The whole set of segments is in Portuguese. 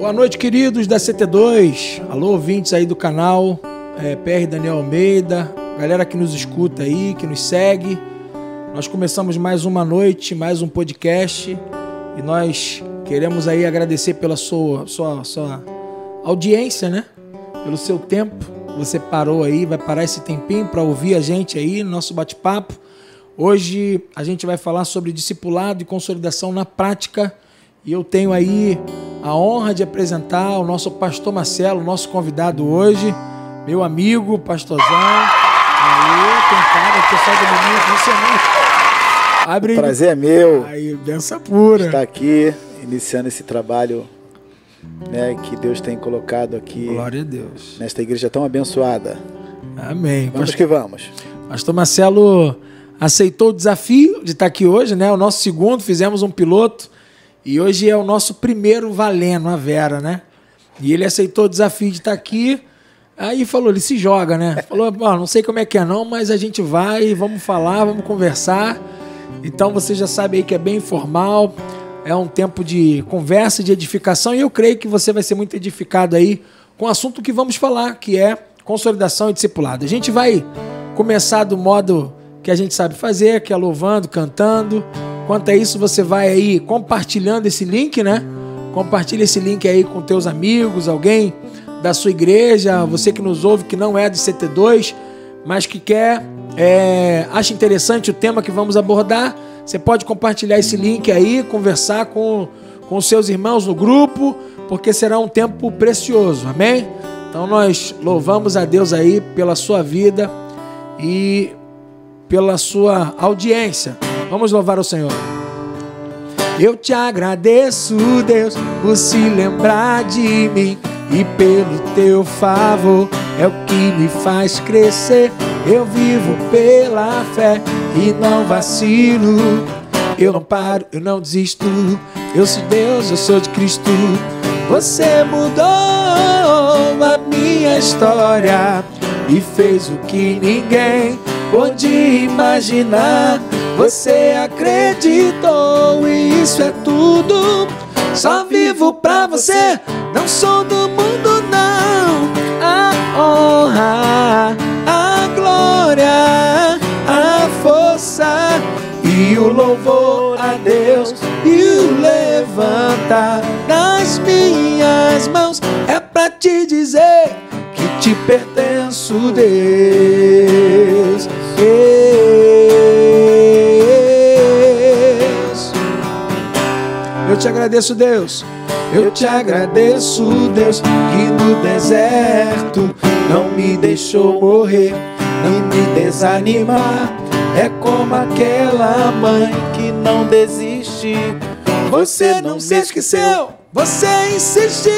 Boa noite, queridos da CT2. Alô, ouvintes aí do canal. É, PR Daniel Almeida. Galera que nos escuta aí, que nos segue. Nós começamos mais uma noite, mais um podcast. E nós queremos aí agradecer pela sua, sua, sua audiência, né? Pelo seu tempo. Você parou aí, vai parar esse tempinho para ouvir a gente aí, nosso bate-papo. Hoje a gente vai falar sobre discipulado e consolidação na prática. E eu tenho aí a honra de apresentar o nosso pastor Marcelo, nosso convidado hoje, meu amigo, pastorzão. Aí, tem cara, pessoal do menino, funcionando. Abre. Prazer é meu. Aí, benção pura. Estar aqui, iniciando esse trabalho né, que Deus tem colocado aqui. Glória a Deus. Nesta igreja tão abençoada. Amém. Vamos pastor, que vamos. Pastor Marcelo aceitou o desafio de estar aqui hoje, né? O nosso segundo, fizemos um piloto e hoje é o nosso primeiro valendo a Vera, né? E ele aceitou o desafio de estar aqui. Aí falou, ele se joga, né? Falou, não sei como é que é não, mas a gente vai, vamos falar, vamos conversar. Então você já sabe aí que é bem informal, é um tempo de conversa, de edificação, e eu creio que você vai ser muito edificado aí com o assunto que vamos falar, que é consolidação e discipulado. A gente vai começar do modo que a gente sabe fazer, que é louvando, cantando. Quanto a isso, você vai aí compartilhando esse link, né? Compartilha esse link aí com teus amigos, alguém da sua igreja, você que nos ouve que não é de CT2, mas que quer, é, acha interessante o tema que vamos abordar. Você pode compartilhar esse link aí, conversar com, com seus irmãos no grupo, porque será um tempo precioso, amém? Então nós louvamos a Deus aí pela sua vida e pela sua audiência. Vamos louvar o Senhor. Eu te agradeço, Deus, por se lembrar de mim e pelo teu favor é o que me faz crescer. Eu vivo pela fé e não vacilo. Eu não paro, eu não desisto. Eu sou Deus, eu sou de Cristo. Você mudou a minha história e fez o que ninguém pôde imaginar. Você acreditou e isso é tudo. Só vivo pra você, não sou do mundo, não. A honra, a glória, a força e o louvor a Deus e o levantar das minhas mãos é pra te dizer que te pertenço, Deus. Te agradeço, Deus. Eu te agradeço, Deus, que no deserto não me deixou morrer, não me desanimar. É como aquela mãe que não desiste. Você não se esqueceu, você insistiu,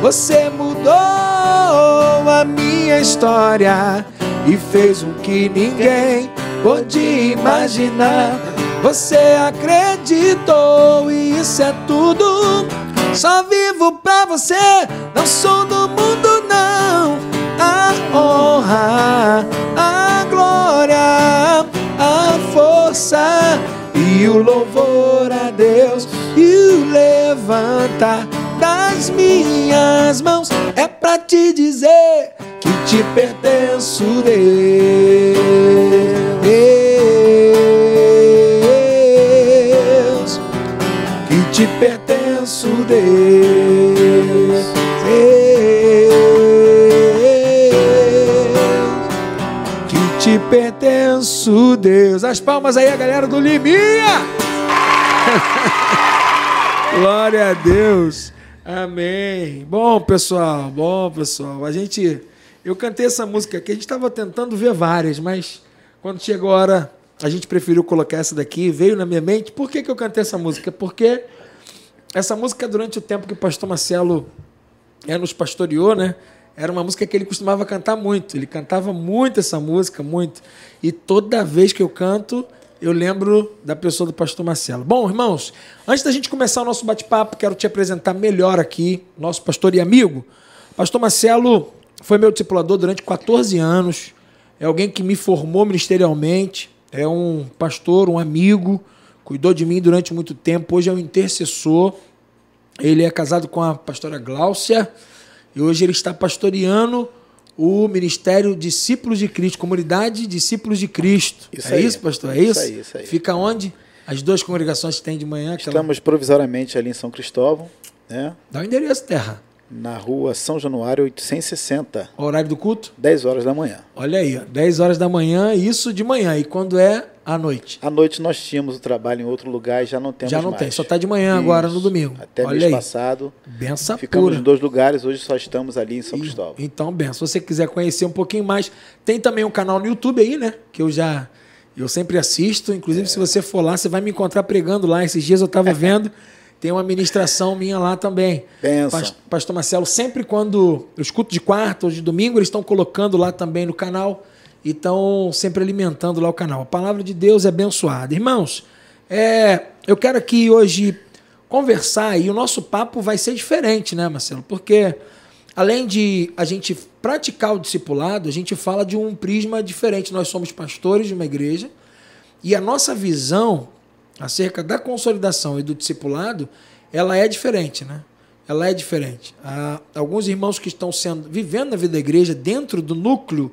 você mudou a minha história e fez o que ninguém pôde imaginar. Você acreditou e isso é tudo. Só vivo pra você, não sou do mundo, não. A honra, a glória, a força e o louvor a Deus e o levantar das minhas mãos é pra te dizer que te pertenço, Deus. Te pertenço, Deus. Que te pertenço, Deus. As palmas aí, a galera do Liminha. Glória a Deus. Amém. Bom, pessoal, bom, pessoal. A gente. Eu cantei essa música aqui, a gente estava tentando ver várias, mas quando chegou a hora, a gente preferiu colocar essa daqui, veio na minha mente. Por que, que eu cantei essa música? Porque essa música, durante o tempo que o pastor Marcelo é, nos pastoreou, né? Era uma música que ele costumava cantar muito. Ele cantava muito essa música, muito. E toda vez que eu canto, eu lembro da pessoa do pastor Marcelo. Bom, irmãos, antes da gente começar o nosso bate-papo, quero te apresentar melhor aqui, nosso pastor e amigo. Pastor Marcelo foi meu discipulador durante 14 anos, é alguém que me formou ministerialmente, é um pastor, um amigo, cuidou de mim durante muito tempo, hoje é um intercessor. Ele é casado com a pastora Gláucia e hoje ele está pastoreando o Ministério Discípulos de Cristo, Comunidade Discípulos de Cristo. Isso é aí. isso, pastor? É isso? Isso aí, isso aí. Fica onde? As duas congregações que tem de manhã. Aquela... Estamos provisoriamente ali em São Cristóvão, né? Dá o endereço, terra. na rua São Januário 860, O horário do culto? 10 horas da manhã. Olha aí, ó, 10 horas da manhã, isso de manhã. E quando é à noite? À noite nós tínhamos o trabalho em outro lugar e já não temos Já não mais. tem, só tá de manhã agora, no domingo. Até Olha mês aí. passado. Benção Ficamos pura. em dois lugares, hoje só estamos ali em São E- Cristóvão. Então, Ben, se você quiser conhecer um pouquinho mais, tem também um canal no YouTube aí, né? Que eu já. Eu sempre assisto. Inclusive, se você for lá, você vai me encontrar pregando lá. Esses dias eu estava vendo. Tem uma ministração minha lá também. Benção. Pas- Pastor Marcelo, sempre quando eu escuto de quarta ou de domingo, eles estão colocando lá também no canal e estão sempre alimentando lá o canal. A palavra de Deus é abençoada. Irmãos, é, eu quero aqui hoje conversar e o nosso papo vai ser diferente, né, Marcelo? Porque além de a gente praticar o discipulado, a gente fala de um prisma diferente. Nós somos pastores de uma igreja e a nossa visão acerca da consolidação e do discipulado, ela é diferente, né? Ela é diferente. Há alguns irmãos que estão sendo vivendo a vida da igreja dentro do núcleo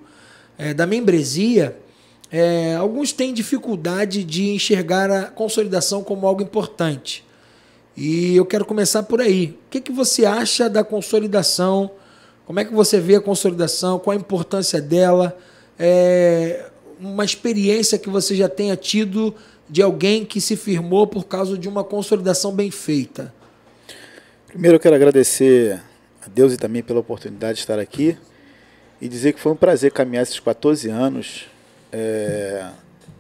eh, da membresia, eh, alguns têm dificuldade de enxergar a consolidação como algo importante. E eu quero começar por aí. O que, que você acha da consolidação? Como é que você vê a consolidação? Qual a importância dela? É, uma experiência que você já tenha tido de alguém que se firmou por causa de uma consolidação bem feita? Primeiro eu quero agradecer a Deus e também pela oportunidade de estar aqui e dizer que foi um prazer caminhar esses 14 anos é,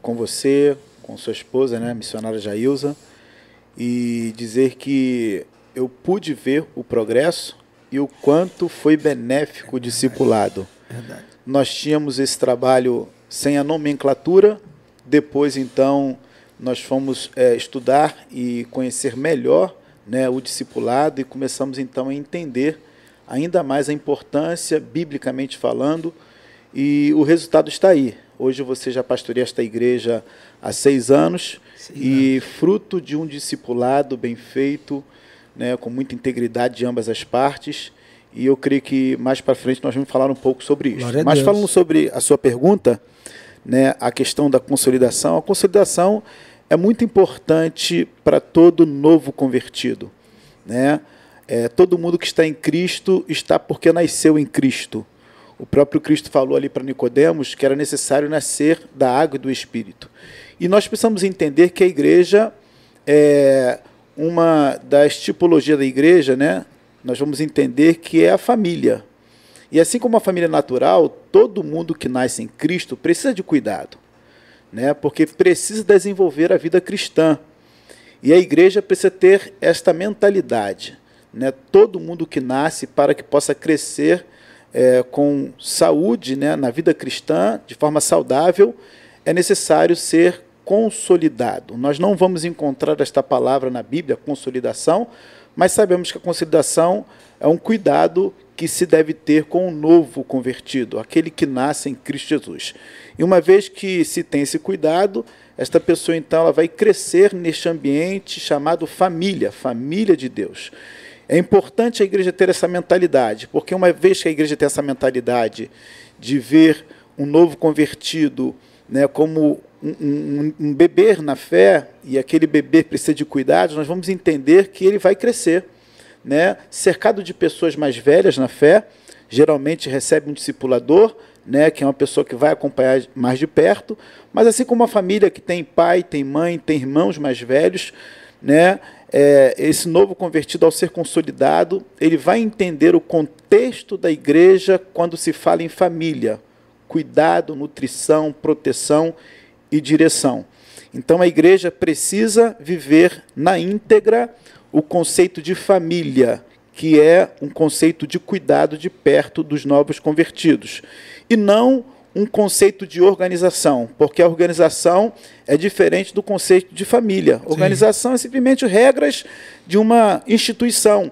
com você, com sua esposa, né, a missionária Jailza, e dizer que eu pude ver o progresso e o quanto foi benéfico o discipulado. Verdade. Nós tínhamos esse trabalho sem a nomenclatura, depois então nós fomos é, estudar e conhecer melhor né, o discipulado e começamos então a entender ainda mais a importância, biblicamente falando, e o resultado está aí. Hoje você já pastoreia esta igreja há seis anos e fruto de um discipulado bem feito, né, com muita integridade de ambas as partes. E eu creio que mais para frente nós vamos falar um pouco sobre isso. Glória Mas falando sobre a sua pergunta, né, a questão da consolidação, a consolidação é muito importante para todo novo convertido, né? É, todo mundo que está em Cristo está porque nasceu em Cristo. O próprio Cristo falou ali para Nicodemos que era necessário nascer da água e do Espírito. E nós precisamos entender que a igreja é uma das tipologias da igreja, né? Nós vamos entender que é a família. E assim como a família natural, todo mundo que nasce em Cristo precisa de cuidado, né? Porque precisa desenvolver a vida cristã. E a igreja precisa ter esta mentalidade, né? Todo mundo que nasce para que possa crescer é, com saúde, né, na vida cristã, de forma saudável, é necessário ser consolidado. Nós não vamos encontrar esta palavra na Bíblia, consolidação, mas sabemos que a consolidação é um cuidado que se deve ter com o novo convertido, aquele que nasce em Cristo Jesus. E uma vez que se tem esse cuidado, esta pessoa então ela vai crescer neste ambiente chamado família, família de Deus. É importante a igreja ter essa mentalidade, porque uma vez que a igreja tem essa mentalidade de ver um novo convertido né, como um, um, um na fé, e aquele beber precisa de cuidados, nós vamos entender que ele vai crescer. Né, cercado de pessoas mais velhas na fé, geralmente recebe um discipulador, né, que é uma pessoa que vai acompanhar mais de perto, mas assim como uma família que tem pai, tem mãe, tem irmãos mais velhos, né, é, esse novo convertido, ao ser consolidado, ele vai entender o contexto da igreja quando se fala em família, cuidado, nutrição, proteção e direção. Então a igreja precisa viver na íntegra o conceito de família, que é um conceito de cuidado de perto dos novos convertidos, e não um conceito de organização, porque a organização é diferente do conceito de família. Organização é simplesmente regras de uma instituição.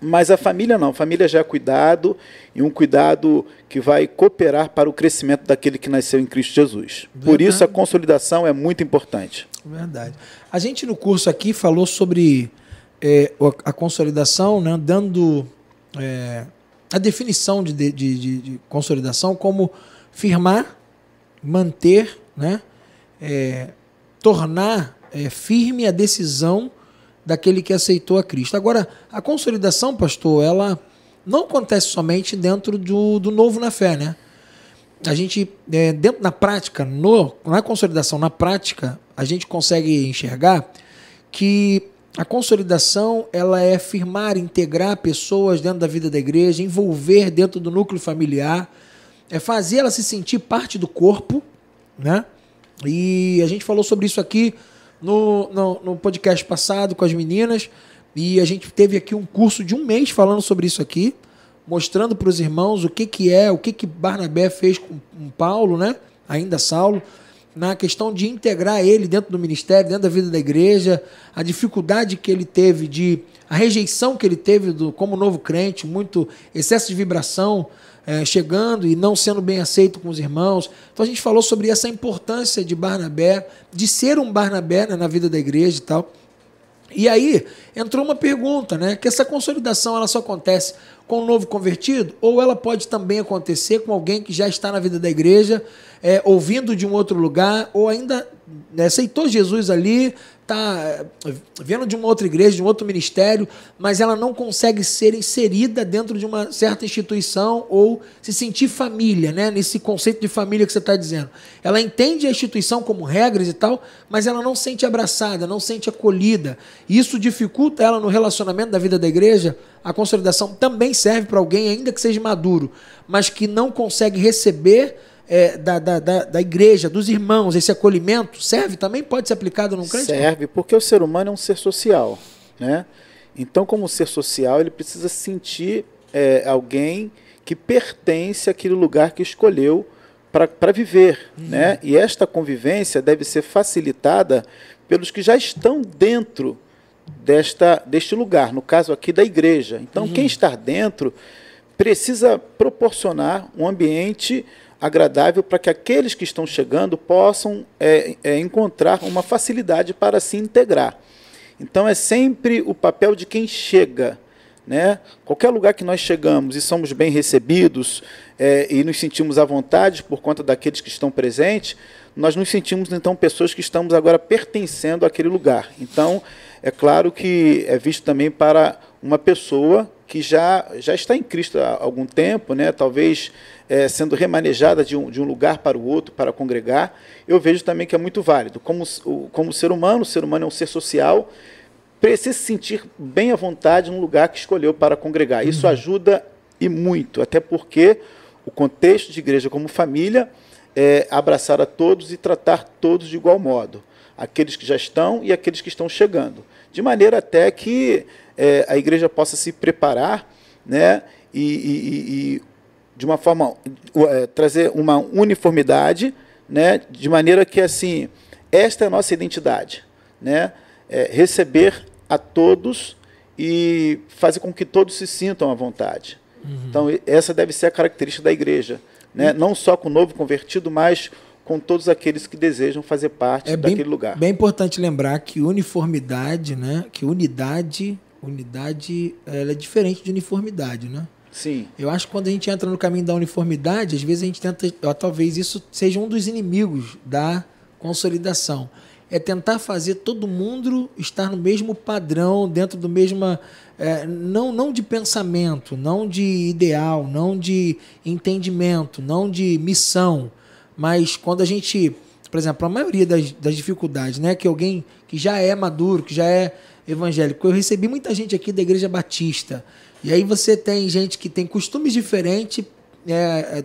Mas a família não, a família já é cuidado e um cuidado que vai cooperar para o crescimento daquele que nasceu em Cristo Jesus. Por Verdade. isso a consolidação é muito importante. Verdade. A gente no curso aqui falou sobre é, a consolidação, né, dando é, a definição de, de, de, de, consolidação como firmar, manter, né, é, tornar é, firme a decisão daquele que aceitou a Cristo. Agora, a consolidação, pastor, ela não acontece somente dentro do, do novo na fé, né? A gente, é, dentro na prática, no, na consolidação, na prática, a gente consegue enxergar que a consolidação ela é firmar, integrar pessoas dentro da vida da igreja, envolver dentro do núcleo familiar, é fazer ela se sentir parte do corpo, né? E a gente falou sobre isso aqui no, no, no podcast passado com as meninas. E a gente teve aqui um curso de um mês falando sobre isso aqui, mostrando para os irmãos o que, que é, o que, que Barnabé fez com, com Paulo, né? ainda Saulo, na questão de integrar ele dentro do ministério, dentro da vida da igreja, a dificuldade que ele teve de. a rejeição que ele teve do, como novo crente, muito excesso de vibração, é, chegando e não sendo bem aceito com os irmãos. Então a gente falou sobre essa importância de Barnabé, de ser um Barnabé né, na vida da igreja e tal. E aí entrou uma pergunta, né? Que essa consolidação ela só acontece com um novo convertido ou ela pode também acontecer com alguém que já está na vida da igreja, é, ouvindo de um outro lugar ou ainda né, aceitou Jesus ali, está eh, vendo de uma outra igreja, de um outro ministério, mas ela não consegue ser inserida dentro de uma certa instituição ou se sentir família, né? nesse conceito de família que você está dizendo. Ela entende a instituição como regras e tal, mas ela não sente abraçada, não sente acolhida. Isso dificulta ela no relacionamento da vida da igreja. A consolidação também serve para alguém, ainda que seja maduro, mas que não consegue receber é, da, da, da, da, igreja, dos irmãos, esse acolhimento, serve também? Pode ser aplicado num crente? Serve, porque o ser humano é um ser social. Né? Então, como ser social, ele precisa sentir é, alguém que pertence àquele lugar que escolheu para viver. Uhum. Né? E esta convivência deve ser facilitada pelos que já estão dentro desta, deste lugar, no caso aqui da igreja. Então, uhum. quem está dentro precisa proporcionar um ambiente agradável para que aqueles que estão chegando possam é, é, encontrar uma facilidade para se integrar. Então é sempre o papel de quem chega. Né? Qualquer lugar que nós chegamos e somos bem recebidos é, e nos sentimos à vontade por conta daqueles que estão presentes, nós nos sentimos então pessoas que estamos agora pertencendo àquele lugar. Então é claro que é visto também para uma pessoa que já, já está em Cristo há algum tempo, né? talvez é, sendo remanejada de um, de um lugar para o outro para congregar, eu vejo também que é muito válido. Como, como ser humano, o ser humano é um ser social, precisa se sentir bem à vontade num lugar que escolheu para congregar. Isso uhum. ajuda e muito, até porque o contexto de igreja como família é abraçar a todos e tratar todos de igual modo, aqueles que já estão e aqueles que estão chegando, de maneira até que é, a igreja possa se preparar né, e, e, e de uma forma é, trazer uma uniformidade, né, de maneira que assim esta é a nossa identidade, né, é, receber a todos e fazer com que todos se sintam à vontade. Uhum. Então essa deve ser a característica da igreja, né, uhum. não só com o novo convertido, mas com todos aqueles que desejam fazer parte é daquele bem, lugar. Bem importante lembrar que uniformidade, né, que unidade, unidade, ela é diferente de uniformidade, né? Sim. Eu acho que quando a gente entra no caminho da uniformidade, às vezes a gente tenta, talvez isso seja um dos inimigos da consolidação. É tentar fazer todo mundo estar no mesmo padrão, dentro do mesmo. É, não, não de pensamento, não de ideal, não de entendimento, não de missão, mas quando a gente, por exemplo, a maioria das, das dificuldades, né, que alguém que já é maduro, que já é evangélico, eu recebi muita gente aqui da Igreja Batista e aí você tem gente que tem costumes diferentes, é, é,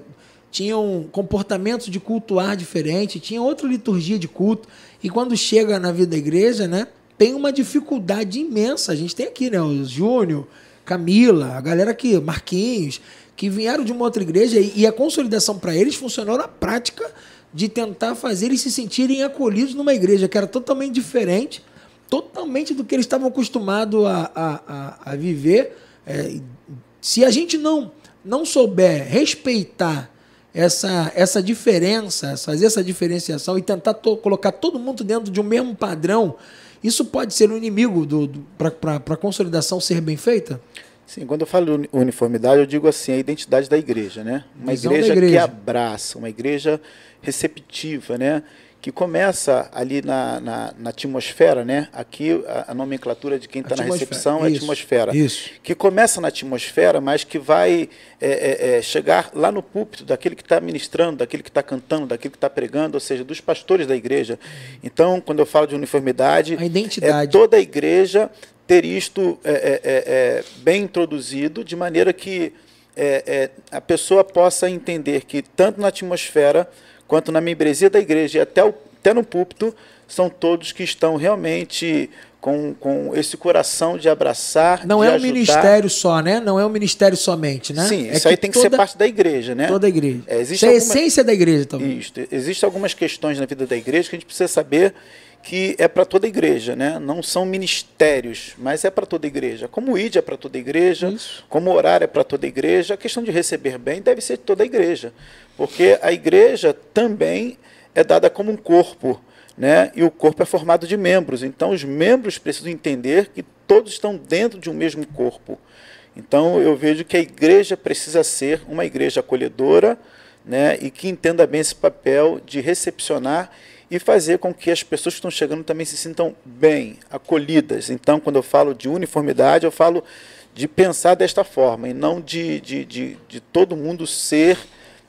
tinham comportamentos de cultuar diferente, tinha outra liturgia de culto. E quando chega na vida da igreja, né, tem uma dificuldade imensa. A gente tem aqui, né, o Júnior, Camila, a galera aqui, Marquinhos, que vieram de uma outra igreja e, e a consolidação para eles funcionou na prática de tentar fazer eles se sentirem acolhidos numa igreja que era totalmente diferente, totalmente do que eles estavam acostumados a, a, a, a viver é, se a gente não, não souber respeitar essa, essa diferença, fazer essa diferenciação e tentar to, colocar todo mundo dentro de um mesmo padrão Isso pode ser um inimigo do, do para a consolidação ser bem feita? Sim, quando eu falo uniformidade, eu digo assim, a identidade da igreja, né? Uma igreja, igreja, que abraça, uma igreja receptiva, né? Que começa ali na, na, na atmosfera, né? Aqui a, a nomenclatura de quem está na recepção é atmosfera. Isso. Que começa na atmosfera, mas que vai é, é, é, chegar lá no púlpito daquele que está ministrando, daquele que está cantando, daquele que está pregando, ou seja, dos pastores da igreja. Então, quando eu falo de uniformidade, a identidade. é toda a igreja ter isto é, é, é, bem introduzido, de maneira que a pessoa possa entender que tanto na atmosfera quanto na membresia da igreja e até, o, até no púlpito, são todos que estão realmente com, com esse coração de abraçar. Não de é um ajudar. ministério só, né? Não é um ministério somente, né? Sim, é isso aí tem que toda, ser parte da igreja, né? Toda a igreja. É, existe isso é a essência da igreja também. Isso. Existem algumas questões na vida da igreja que a gente precisa saber que é para toda a igreja, né? Não são ministérios, mas é para toda a igreja. Como o ID é para toda a igreja, Isso. como orar é para toda a igreja, a questão de receber bem deve ser de toda a igreja, porque a igreja também é dada como um corpo, né? E o corpo é formado de membros. Então os membros precisam entender que todos estão dentro de um mesmo corpo. Então eu vejo que a igreja precisa ser uma igreja acolhedora, né? E que entenda bem esse papel de recepcionar e fazer com que as pessoas que estão chegando também se sintam bem, acolhidas. Então, quando eu falo de uniformidade, eu falo de pensar desta forma e não de, de, de, de todo mundo ser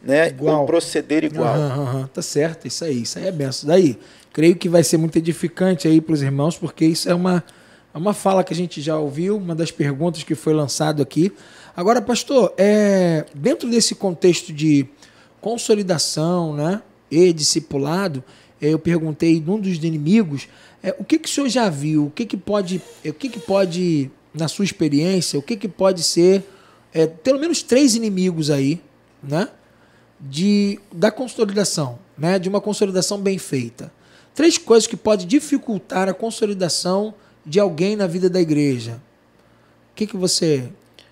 né, igual. ou proceder igual. Uhum, uhum, tá certo, isso aí, isso aí é benção. Daí, creio que vai ser muito edificante aí para os irmãos, porque isso é uma, é uma fala que a gente já ouviu, uma das perguntas que foi lançado aqui. Agora, pastor, é, dentro desse contexto de consolidação né, e discipulado, eu perguntei num dos inimigos, é, o que, que o senhor já viu? O que, que pode, o que, que pode, na sua experiência, o que, que pode ser, é, pelo menos três inimigos aí, né? De, da consolidação, né? De uma consolidação bem feita. Três coisas que podem dificultar a consolidação de alguém na vida da igreja. O que, que você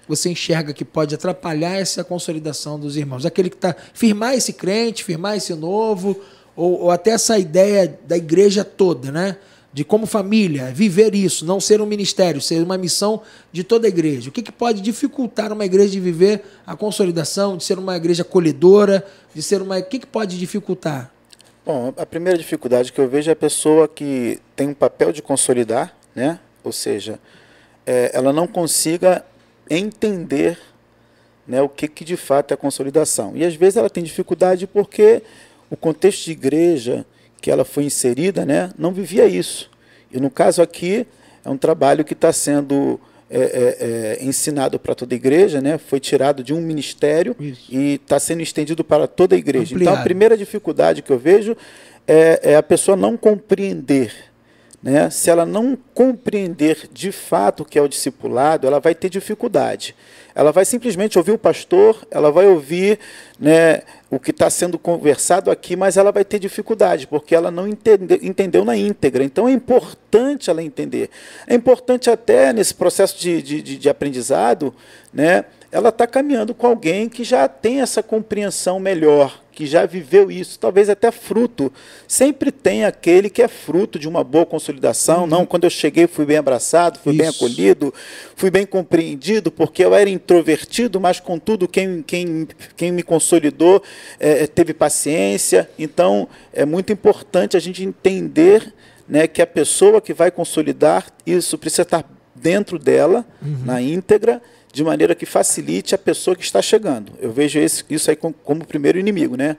você enxerga que pode atrapalhar essa consolidação dos irmãos? Aquele que está firmar esse crente, firmar esse novo, ou, ou até essa ideia da igreja toda, né? de como família, viver isso, não ser um ministério, ser uma missão de toda a igreja. O que, que pode dificultar uma igreja de viver a consolidação, de ser uma igreja acolhedora, de ser uma. O que, que pode dificultar? Bom, a primeira dificuldade que eu vejo é a pessoa que tem um papel de consolidar, né? ou seja, é, ela não consiga entender né, o que, que de fato é a consolidação. E às vezes ela tem dificuldade porque o contexto de igreja que ela foi inserida né, não vivia isso. E no caso aqui, é um trabalho que está sendo é, é, é, ensinado para toda a igreja, né? foi tirado de um ministério isso. e está sendo estendido para toda a igreja. Ampliado. Então, a primeira dificuldade que eu vejo é, é a pessoa não compreender né? Se ela não compreender de fato o que é o discipulado, ela vai ter dificuldade. Ela vai simplesmente ouvir o pastor, ela vai ouvir né, o que está sendo conversado aqui, mas ela vai ter dificuldade, porque ela não entende, entendeu na íntegra. Então é importante ela entender. É importante até nesse processo de, de, de aprendizado, né, ela está caminhando com alguém que já tem essa compreensão melhor, que já viveu isso, talvez até fruto. Sempre tem aquele que é fruto de uma boa consolidação. Uhum. Não, quando eu cheguei fui bem abraçado, fui isso. bem acolhido, fui bem compreendido, porque eu era introvertido, mas contudo quem, quem, quem me consolidou é, teve paciência. Então é muito importante a gente entender né, que a pessoa que vai consolidar isso precisa estar dentro dela, uhum. na íntegra de maneira que facilite a pessoa que está chegando. Eu vejo esse, isso aí como, como primeiro inimigo, né?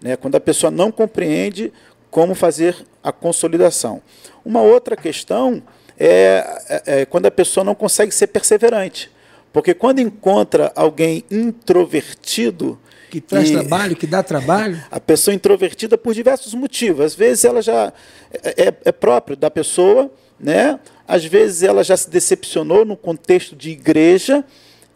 né? Quando a pessoa não compreende como fazer a consolidação. Uma outra questão é, é, é quando a pessoa não consegue ser perseverante. Porque quando encontra alguém introvertido, que traz e trabalho, que dá trabalho? A pessoa introvertida por diversos motivos. Às vezes ela já é, é, é próprio da pessoa, né? Às vezes ela já se decepcionou no contexto de igreja,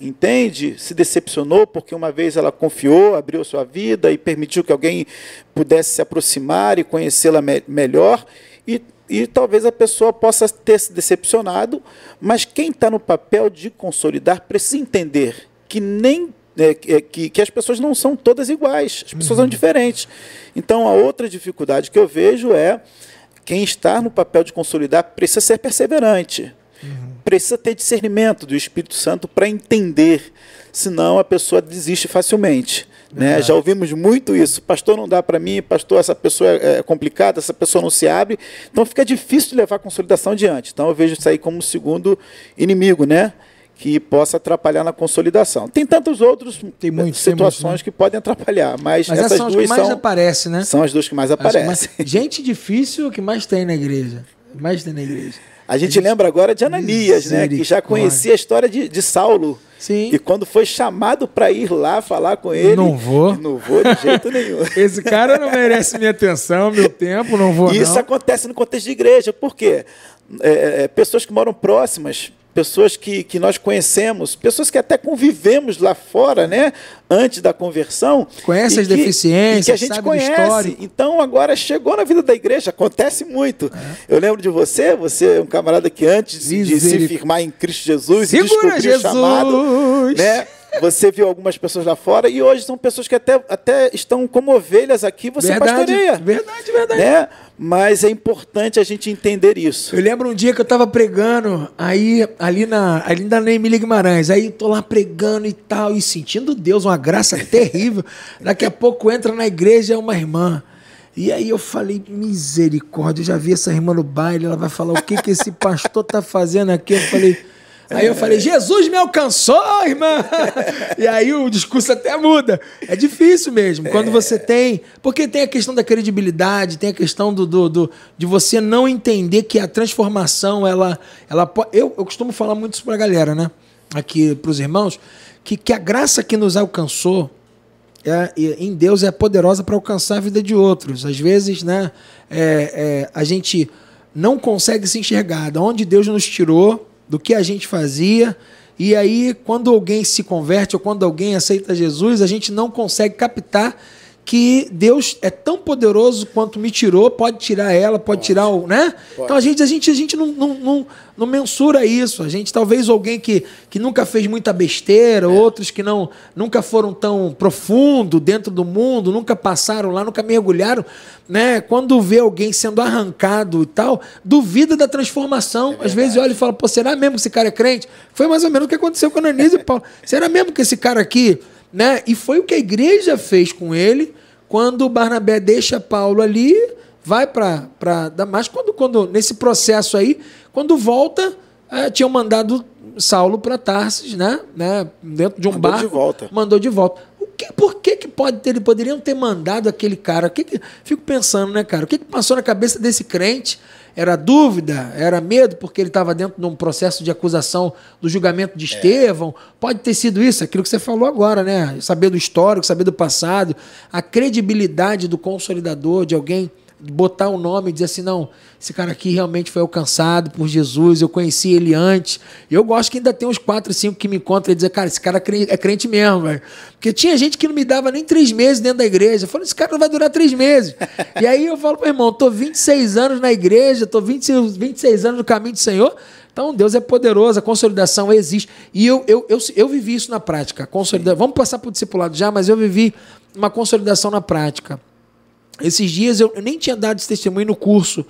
entende? Se decepcionou porque uma vez ela confiou, abriu sua vida e permitiu que alguém pudesse se aproximar e conhecê-la me melhor. E, e talvez a pessoa possa ter se decepcionado, mas quem está no papel de consolidar precisa entender que nem é, que, que as pessoas não são todas iguais, as pessoas uhum. são diferentes. Então, a outra dificuldade que eu vejo é quem está no papel de consolidar precisa ser perseverante. Uhum. Precisa ter discernimento do Espírito Santo para entender, senão a pessoa desiste facilmente. Né? Já ouvimos muito isso. Pastor, não dá para mim, pastor, essa pessoa é, é complicada, essa pessoa não se abre. Então fica difícil levar a consolidação adiante. Então eu vejo isso aí como o segundo inimigo, né? Que possa atrapalhar na consolidação. Tem tantos outros tem muitos, situações tem muitos, né? que podem atrapalhar, mas, mas essas, duas são as que mais são, aparece, né? São as duas que mais aparecem. Gente difícil que mais tem na igreja. Mais tem na igreja. A gente, a gente lembra agora de Ananias, né? Que já conhecia a história de, de Saulo. Sim. E quando foi chamado para ir lá falar com ele. Não vou. Não vou de jeito nenhum. Esse cara não merece minha atenção, meu tempo, não vou. Isso não. acontece no contexto de igreja, por quê? É, é pessoas que moram próximas pessoas que, que nós conhecemos, pessoas que até convivemos lá fora, né? Antes da conversão. Conhece as que, deficiências, que a gente conhece. Então agora chegou na vida da igreja, acontece muito. É. Eu lembro de você, você é um camarada que antes de se firmar em Cristo Jesus Segura, e descobrir Jesus. o chamado, né? Você viu algumas pessoas lá fora e hoje são pessoas que até, até estão como ovelhas aqui, você verdade, pastoreia. Verdade, verdade. Né? Mas é importante a gente entender isso. Eu lembro um dia que eu estava pregando, aí ali na, ali na Emília Guimarães, aí tô lá pregando e tal, e sentindo Deus, uma graça terrível. Daqui a pouco entra na igreja uma irmã. E aí eu falei, misericórdia, eu já vi essa irmã no baile, ela vai falar o que, que esse pastor tá fazendo aqui. Eu falei, Aí eu falei, Jesus me alcançou, irmã! E aí o discurso até muda. É difícil mesmo, quando você tem. Porque tem a questão da credibilidade, tem a questão do, do, do de você não entender que a transformação, ela. ela eu, eu costumo falar muito isso pra galera, né? Aqui pros irmãos, que, que a graça que nos alcançou. É, em Deus é poderosa para alcançar a vida de outros. Às vezes, né, é, é, a gente não consegue se enxergar de onde Deus nos tirou, do que a gente fazia. E aí, quando alguém se converte ou quando alguém aceita Jesus, a gente não consegue captar que Deus é tão poderoso quanto me tirou, pode tirar ela, pode, pode. tirar o. né? Pode. Então a gente, a gente, a gente não, não, não, não, mensura isso. A gente, talvez alguém que, que nunca fez muita besteira, é. outros que não nunca foram tão profundo dentro do mundo, nunca passaram lá, nunca mergulharam, né? Quando vê alguém sendo arrancado e tal, duvida da transformação. É Às vezes olha e fala, pô, será mesmo que esse cara é crente? Foi mais ou menos o que aconteceu com a Ananias e Paulo. Será mesmo que esse cara aqui né? E foi o que a igreja fez com ele quando Barnabé deixa Paulo ali, vai para Damasco. Quando, quando, nesse processo aí, quando volta, é, tinham mandado Saulo para Tarsis, né? né? Dentro de um mandou barco. De volta. Mandou de volta. O que, por que, que pode ter, poderiam ter mandado aquele cara? O que, que fico pensando, né, cara? O que, que passou na cabeça desse crente? Era dúvida? Era medo porque ele estava dentro de um processo de acusação do julgamento de é. Estevão? É. Pode ter sido isso, aquilo que você falou agora, né? Saber do histórico, saber do passado, a credibilidade do consolidador, de alguém botar o um nome e dizer assim, não, esse cara aqui realmente foi alcançado por Jesus, eu conheci ele antes. Eu gosto que ainda tem uns quatro, cinco que me encontram e dizem, cara, esse cara é crente mesmo, velho. Porque tinha gente que não me dava nem três meses dentro da igreja. Eu falo, esse cara não vai durar três meses. e aí eu falo, meu irmão, tô 26 anos na igreja, tô 26, 26 anos no caminho do Senhor, então, Deus é poderoso, a consolidação existe. E eu, eu, eu, eu vivi isso na prática. Consolida... Vamos passar para o discipulado já, mas eu vivi uma consolidação na prática. Esses dias eu, eu nem tinha dado esse testemunho no curso,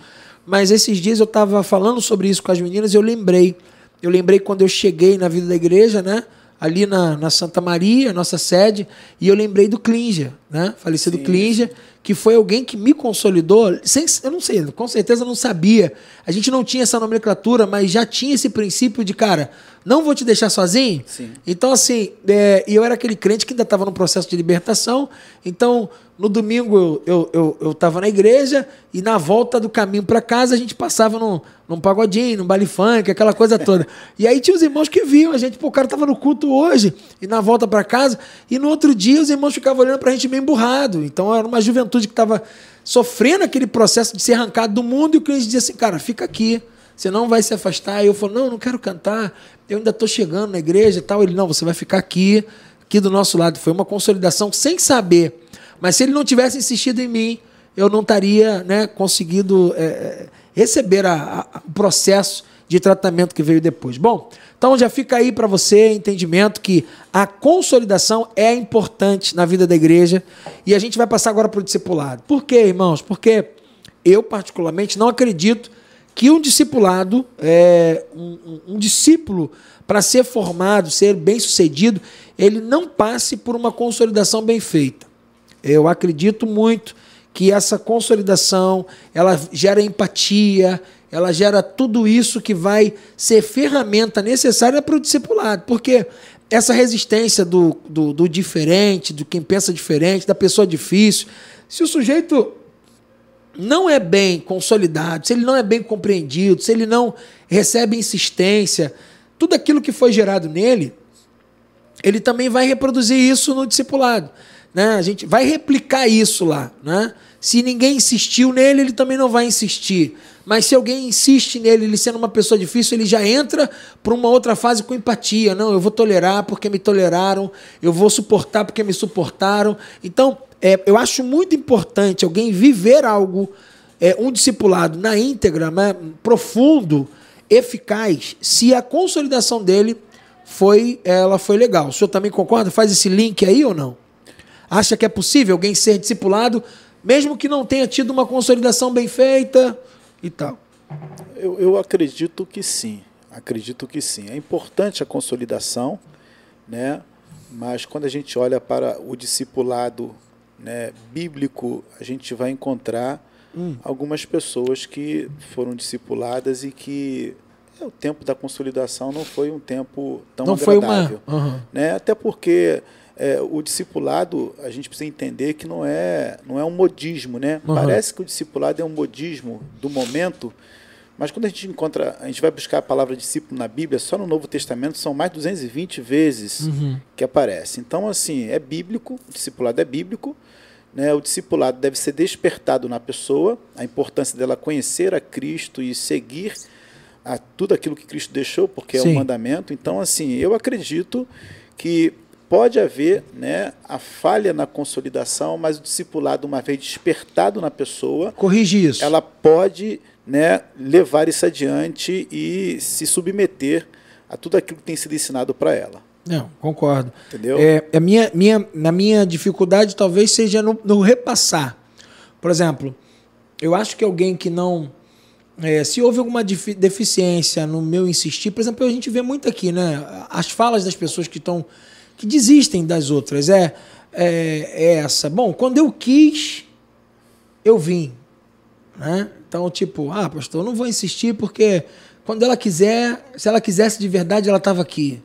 mas esses dias eu estava falando sobre isso com as meninas e eu lembrei. Eu lembrei quando eu cheguei na vida da igreja, né? Ali na, na Santa Maria, nossa sede, e eu lembrei do Klinger, né? Falecido. Klinger, que foi alguém que me consolidou, sem, eu não sei, com certeza não sabia. A gente não tinha essa nomenclatura, mas já tinha esse princípio de, cara, não vou te deixar sozinho. Sim. Então, assim, é, eu era aquele crente que ainda estava no processo de libertação. Então, no domingo eu, eu, eu, eu tava na igreja e na volta do caminho para casa a gente passava num, num pagodinho, num baile funk, aquela coisa toda. e aí tinha os irmãos que viam a gente, pô, o cara tava no culto hoje e na volta para casa. E no outro dia os irmãos ficavam olhando pra gente meio emburrado. Então era uma juventude que tava sofrendo aquele processo de ser arrancado do mundo e o cliente dizia assim, cara, fica aqui você não vai se afastar. E eu falo, não, não quero cantar, eu ainda estou chegando na igreja e tal. Ele, não, você vai ficar aqui, aqui do nosso lado. Foi uma consolidação sem saber. Mas se ele não tivesse insistido em mim, eu não estaria né, conseguido é, receber a, o processo de tratamento que veio depois. Bom, então já fica aí para você entendimento que a consolidação é importante na vida da igreja e a gente vai passar agora para o discipulado. Por quê, irmãos? Porque eu particularmente não acredito que um discipulado, é, um, um, um discípulo, para ser formado, ser bem sucedido, ele não passe por uma consolidação bem feita. Eu acredito muito que essa consolidação ela gera empatia, ela gera tudo isso que vai ser ferramenta necessária para o discipulado, porque essa resistência do, do, do diferente, do quem pensa diferente, da pessoa difícil, se o sujeito não é bem consolidado, se ele não é bem compreendido, se ele não recebe insistência, tudo aquilo que foi gerado nele, ele também vai reproduzir isso no discipulado. Né? A gente vai replicar isso lá. Né? Se ninguém insistiu nele, ele também não vai insistir. Mas se alguém insiste nele, ele sendo uma pessoa difícil, ele já entra para uma outra fase com empatia. Não, eu vou tolerar porque me toleraram, eu vou suportar porque me suportaram. Então, é, eu acho muito importante alguém viver algo, é, um discipulado na íntegra, né, profundo, eficaz, se a consolidação dele foi, ela foi legal. O senhor também concorda? Faz esse link aí ou não? Acha que é possível alguém ser discipulado, mesmo que não tenha tido uma consolidação bem feita e tal? Eu, eu acredito que sim. Acredito que sim. É importante a consolidação, né? mas quando a gente olha para o discipulado né, bíblico, a gente vai encontrar hum. algumas pessoas que foram discipuladas e que é, o tempo da consolidação não foi um tempo tão não agradável. Foi uma... Uhum. Né? Até porque é, o discipulado, a gente precisa entender que não é, não é um modismo. Né? Uhum. Parece que o discipulado é um modismo do momento, mas quando a gente encontra, a gente vai buscar a palavra discípulo na Bíblia, só no Novo Testamento são mais de 220 vezes uhum. que aparece. Então, assim, é bíblico, o discipulado é bíblico, né, o discipulado deve ser despertado na pessoa, a importância dela conhecer a Cristo e seguir a tudo aquilo que Cristo deixou, porque Sim. é um mandamento. Então, assim, eu acredito que pode haver né, a falha na consolidação, mas o discipulado, uma vez despertado na pessoa, corrige isso. Ela pode né, levar isso adiante e se submeter a tudo aquilo que tem sido ensinado para ela. Não, concordo. Entendeu? É, a minha, minha, na minha dificuldade talvez seja no, no repassar. Por exemplo, eu acho que alguém que não. É, se houve alguma deficiência no meu insistir, por exemplo, a gente vê muito aqui, né? As falas das pessoas que estão. Que desistem das outras. É, é, é, essa. Bom, quando eu quis, eu vim. Né? Então, tipo, ah, pastor, não vou insistir porque quando ela quiser, se ela quisesse de verdade, ela estava aqui.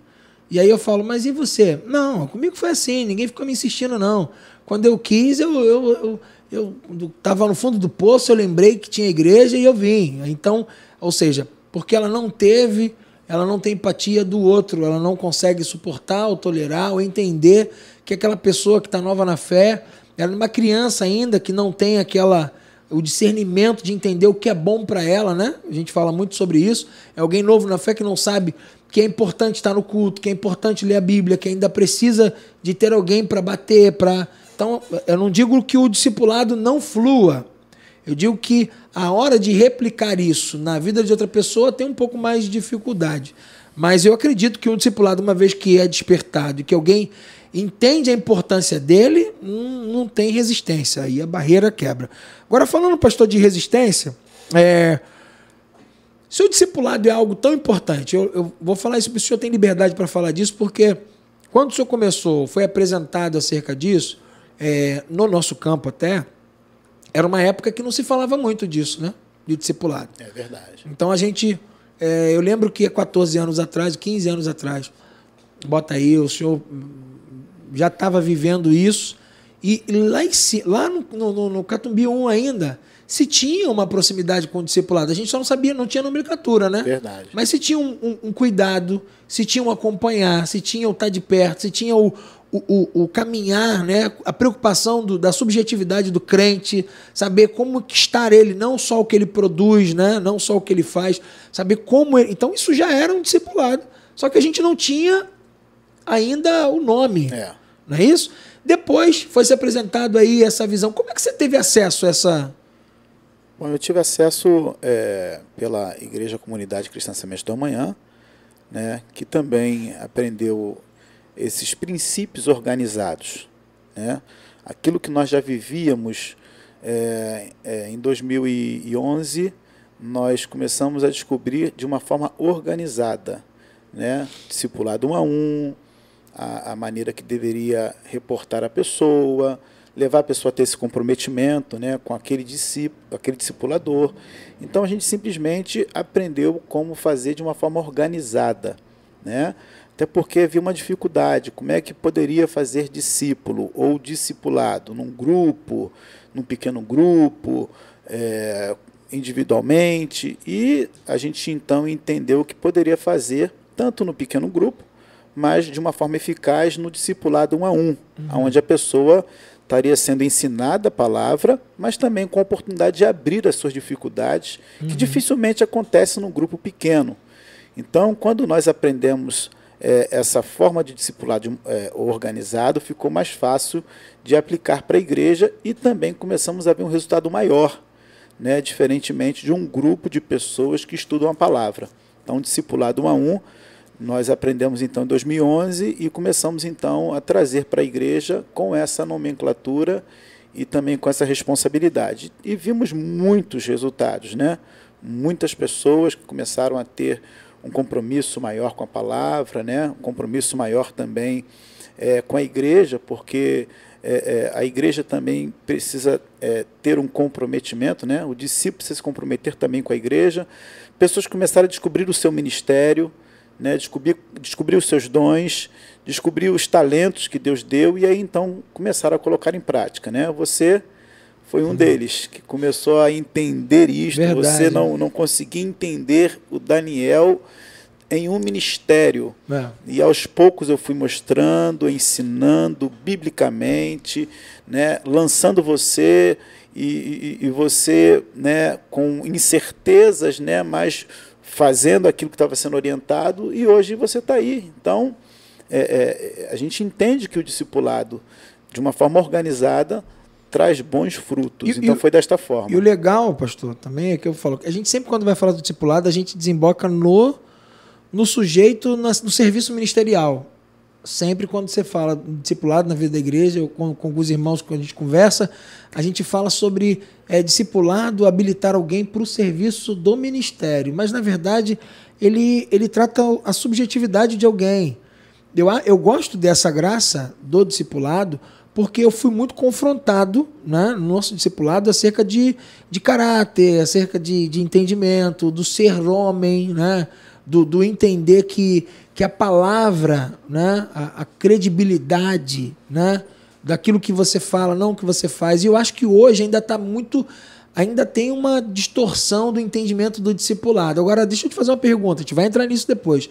E aí eu falo, mas e você? Não, comigo foi assim, ninguém ficou me insistindo, não. Quando eu quis, eu, eu, eu, eu tava no fundo do poço, eu lembrei que tinha igreja e eu vim. Então, ou seja, porque ela não teve, ela não tem empatia do outro, ela não consegue suportar ou tolerar ou entender que aquela pessoa que está nova na fé, ela é uma criança ainda que não tem aquela o discernimento de entender o que é bom para ela, né? A gente fala muito sobre isso. É alguém novo na fé que não sabe que é importante estar no culto, que é importante ler a Bíblia, que ainda precisa de ter alguém para bater, para. Então, eu não digo que o discipulado não flua. Eu digo que a hora de replicar isso na vida de outra pessoa tem um pouco mais de dificuldade. Mas eu acredito que um discipulado, uma vez que é despertado, que alguém entende a importância dele, não tem resistência. Aí a barreira quebra. Agora, falando, pastor, de resistência, é, se o discipulado é algo tão importante, eu, eu vou falar isso, o senhor tem liberdade para falar disso, porque quando o senhor começou, foi apresentado acerca disso, é, no nosso campo até, era uma época que não se falava muito disso, né? De discipulado. É verdade. Então a gente. É, eu lembro que há 14 anos atrás, 15 anos atrás, bota aí, o senhor já estava vivendo isso. E lá, em, lá no, no, no Catumbi 1 ainda, se tinha uma proximidade com o discipulado. A gente só não sabia, não tinha nomenclatura, né? Verdade. Mas se tinha um, um, um cuidado, se tinha um acompanhar, se tinha o estar de perto, se tinha o, o, o, o caminhar, né? a preocupação do, da subjetividade do crente, saber como estar ele, não só o que ele produz, né? não só o que ele faz, saber como ele. Então isso já era um discipulado. Só que a gente não tinha ainda o nome. É. Não é isso? Depois foi se apresentado aí essa visão. Como é que você teve acesso a essa, Bom, eu tive acesso é, pela Igreja Comunidade Cristã Semestre do Amanhã, né, que também aprendeu esses princípios organizados. Né? Aquilo que nós já vivíamos é, é, em 2011 nós começamos a descobrir de uma forma organizada, né? discipulado um a um, a, a maneira que deveria reportar a pessoa, levar a pessoa a ter esse comprometimento né, com aquele, discípulo, aquele discipulador. Então a gente simplesmente aprendeu como fazer de uma forma organizada. Né? Até porque havia uma dificuldade, como é que poderia fazer discípulo ou discipulado num grupo, num pequeno grupo, é, individualmente, e a gente então entendeu que poderia fazer tanto no pequeno grupo, mas de uma forma eficaz no discipulado um a um, uhum. onde a pessoa estaria sendo ensinada a palavra, mas também com a oportunidade de abrir as suas dificuldades, uhum. que dificilmente acontece num grupo pequeno. Então, quando nós aprendemos é, essa forma de discipulado é, organizado ficou mais fácil de aplicar para a igreja e também começamos a ver um resultado maior, né, diferentemente de um grupo de pessoas que estudam a palavra. Então, discipulado um a um, nós aprendemos então em 2011 e começamos então a trazer para a igreja com essa nomenclatura e também com essa responsabilidade. E vimos muitos resultados, né? Muitas pessoas que começaram a ter um compromisso maior com a palavra, né? um compromisso maior também é, com a igreja, porque é, é, a igreja também precisa é, ter um comprometimento, né? o discípulo precisa se comprometer também com a igreja. Pessoas começaram a descobrir o seu ministério, né? descobrir, descobrir os seus dons, descobrir os talentos que Deus deu e aí então começaram a colocar em prática. Né? Você foi um uhum. deles que começou a entender isto. Verdade. Você não, não conseguia entender o Daniel em um ministério. É. E aos poucos eu fui mostrando, ensinando biblicamente, né, lançando você e, e, e você né, com incertezas, né, mas fazendo aquilo que estava sendo orientado, e hoje você está aí. Então, é, é, a gente entende que o discipulado, de uma forma organizada, traz bons frutos. E, então e, foi desta forma. E o legal, pastor, também é que eu falo, a gente sempre quando vai falar do discipulado, a gente desemboca no no sujeito no serviço ministerial. Sempre quando você fala discipulado na vida da igreja, ou com, com alguns irmãos que a gente conversa, a gente fala sobre é, discipulado, habilitar alguém para o serviço do ministério. Mas, na verdade, ele, ele trata a subjetividade de alguém. Eu, eu gosto dessa graça do discipulado, porque eu fui muito confrontado né, no nosso discipulado acerca de, de caráter, acerca de, de entendimento, do ser homem, né, do, do entender que, que a palavra, né, a, a credibilidade né, daquilo que você fala, não o que você faz. E eu acho que hoje ainda está muito. Ainda tem uma distorção do entendimento do discipulado. Agora, deixa eu te fazer uma pergunta, a gente vai entrar nisso depois.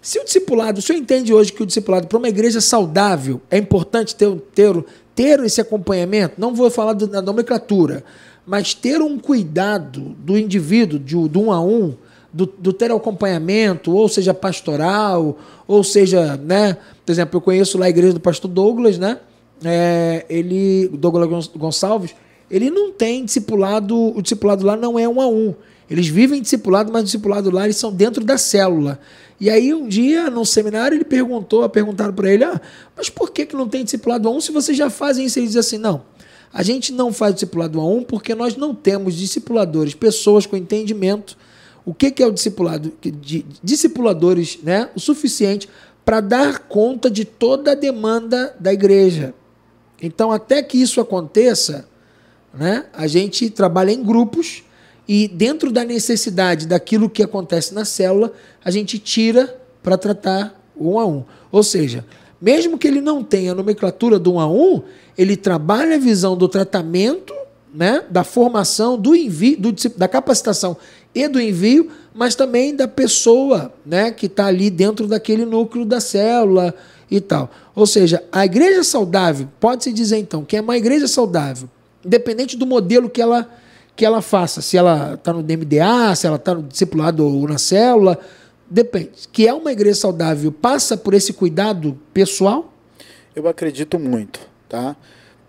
Se o discipulado, o senhor entende hoje que o discipulado, para uma igreja saudável, é importante ter, ter, ter esse acompanhamento? Não vou falar da nomenclatura, mas ter um cuidado do indivíduo, de, de um a um, do, do, ter acompanhamento, ou seja pastoral, ou seja, né? Por exemplo, eu conheço lá a igreja do pastor Douglas, né? É, ele, Douglas Gonçalves, ele não tem discipulado, o discipulado lá não é um a um. Eles vivem discipulado, mas discipulado lá eles são dentro da célula. E aí um dia, num seminário, ele perguntou, perguntaram para ele, ah, mas por que, que não tem discipulado a um se vocês já fazem isso? Ele diz assim, não, a gente não faz discipulado a um porque nós não temos discipuladores, pessoas com entendimento. O que, que é o discipulado? Discipuladores, né? O suficiente para dar conta de toda a demanda da igreja. Então, até que isso aconteça, né, a gente trabalha em grupos e dentro da necessidade daquilo que acontece na célula, a gente tira para tratar um a um. Ou seja, mesmo que ele não tenha a nomenclatura do um a um, ele trabalha a visão do tratamento, né, da formação, do envio, do, da capacitação e do envio, mas também da pessoa né, que está ali dentro daquele núcleo da célula e tal. Ou seja, a igreja saudável, pode-se dizer então, que é uma igreja saudável, independente do modelo que ela que ela faça, se ela está no DMDA, se ela está no discipulado ou na célula, depende. Que é uma igreja saudável, passa por esse cuidado pessoal? Eu acredito muito, tá?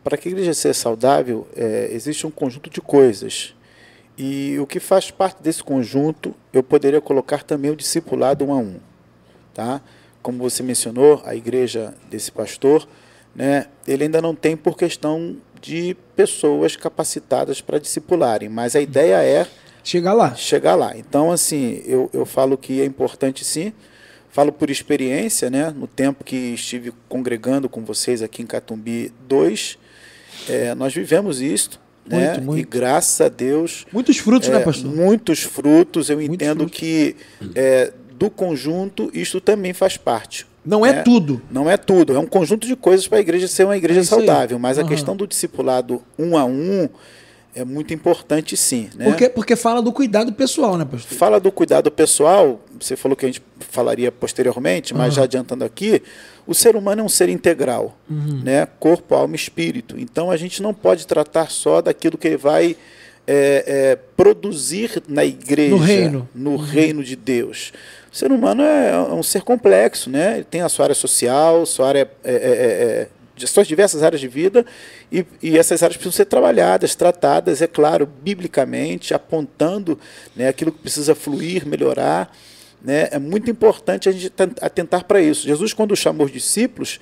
Para que a igreja seja saudável, é, existe um conjunto de coisas. E o que faz parte desse conjunto, eu poderia colocar também o discipulado um a um, tá? Como você mencionou, a igreja desse pastor, né, ele ainda não tem por questão de pessoas capacitadas para discipularem, mas a ideia é chegar lá. Chegar lá. Então, assim, eu, eu falo que é importante sim. Falo por experiência, né? No tempo que estive congregando com vocês aqui em Catumbi 2, é, nós vivemos isso. Muito, né? muito. E graças a Deus. Muitos frutos, é, né, pastor? Muitos frutos. Eu Muitos entendo frutos. que é, do conjunto isto também faz parte. Não é, é, tudo. Não é tudo. É um conjunto de coisas para a igreja ser uma igreja é saudável. Mas uhum. a questão do discipulado um a um é muito importante sim. Né? Porque, porque fala do cuidado pessoal, né, pastor? Fala do cuidado pessoal, você falou que a gente falaria posteriormente, mas uhum. já adiantando aqui, o ser humano é um ser integral, uhum. né? corpo, alma e espírito. Então a gente não pode tratar só daquilo que ele vai é, é, produzir na igreja, no reino, no uhum. reino de Deus. O ser humano é, é, um ser complexo, né? ele tem a sua área social, sua área é, é, é suas diversas áreas de vida, e, e, essas áreas precisam ser trabalhadas, tratadas, é claro, biblicamente, apontando né, aquilo que precisa fluir, melhorar. Né? É muito importante a gente atentar para isso. Jesus, quando chamou os discípulos,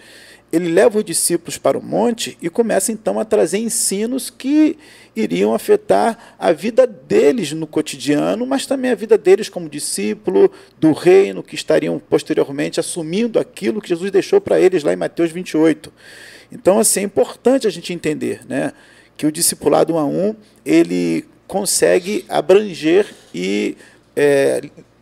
ele leva os discípulos para o monte e começa então a trazer ensinos que iriam afetar a vida deles no cotidiano, mas também a vida deles como discípulo do reino, que estariam posteriormente assumindo aquilo que Jesus deixou para eles lá em Mateus 28. Então, assim, é importante a gente entender né, que o discipulado um a um, ele consegue abranger e é,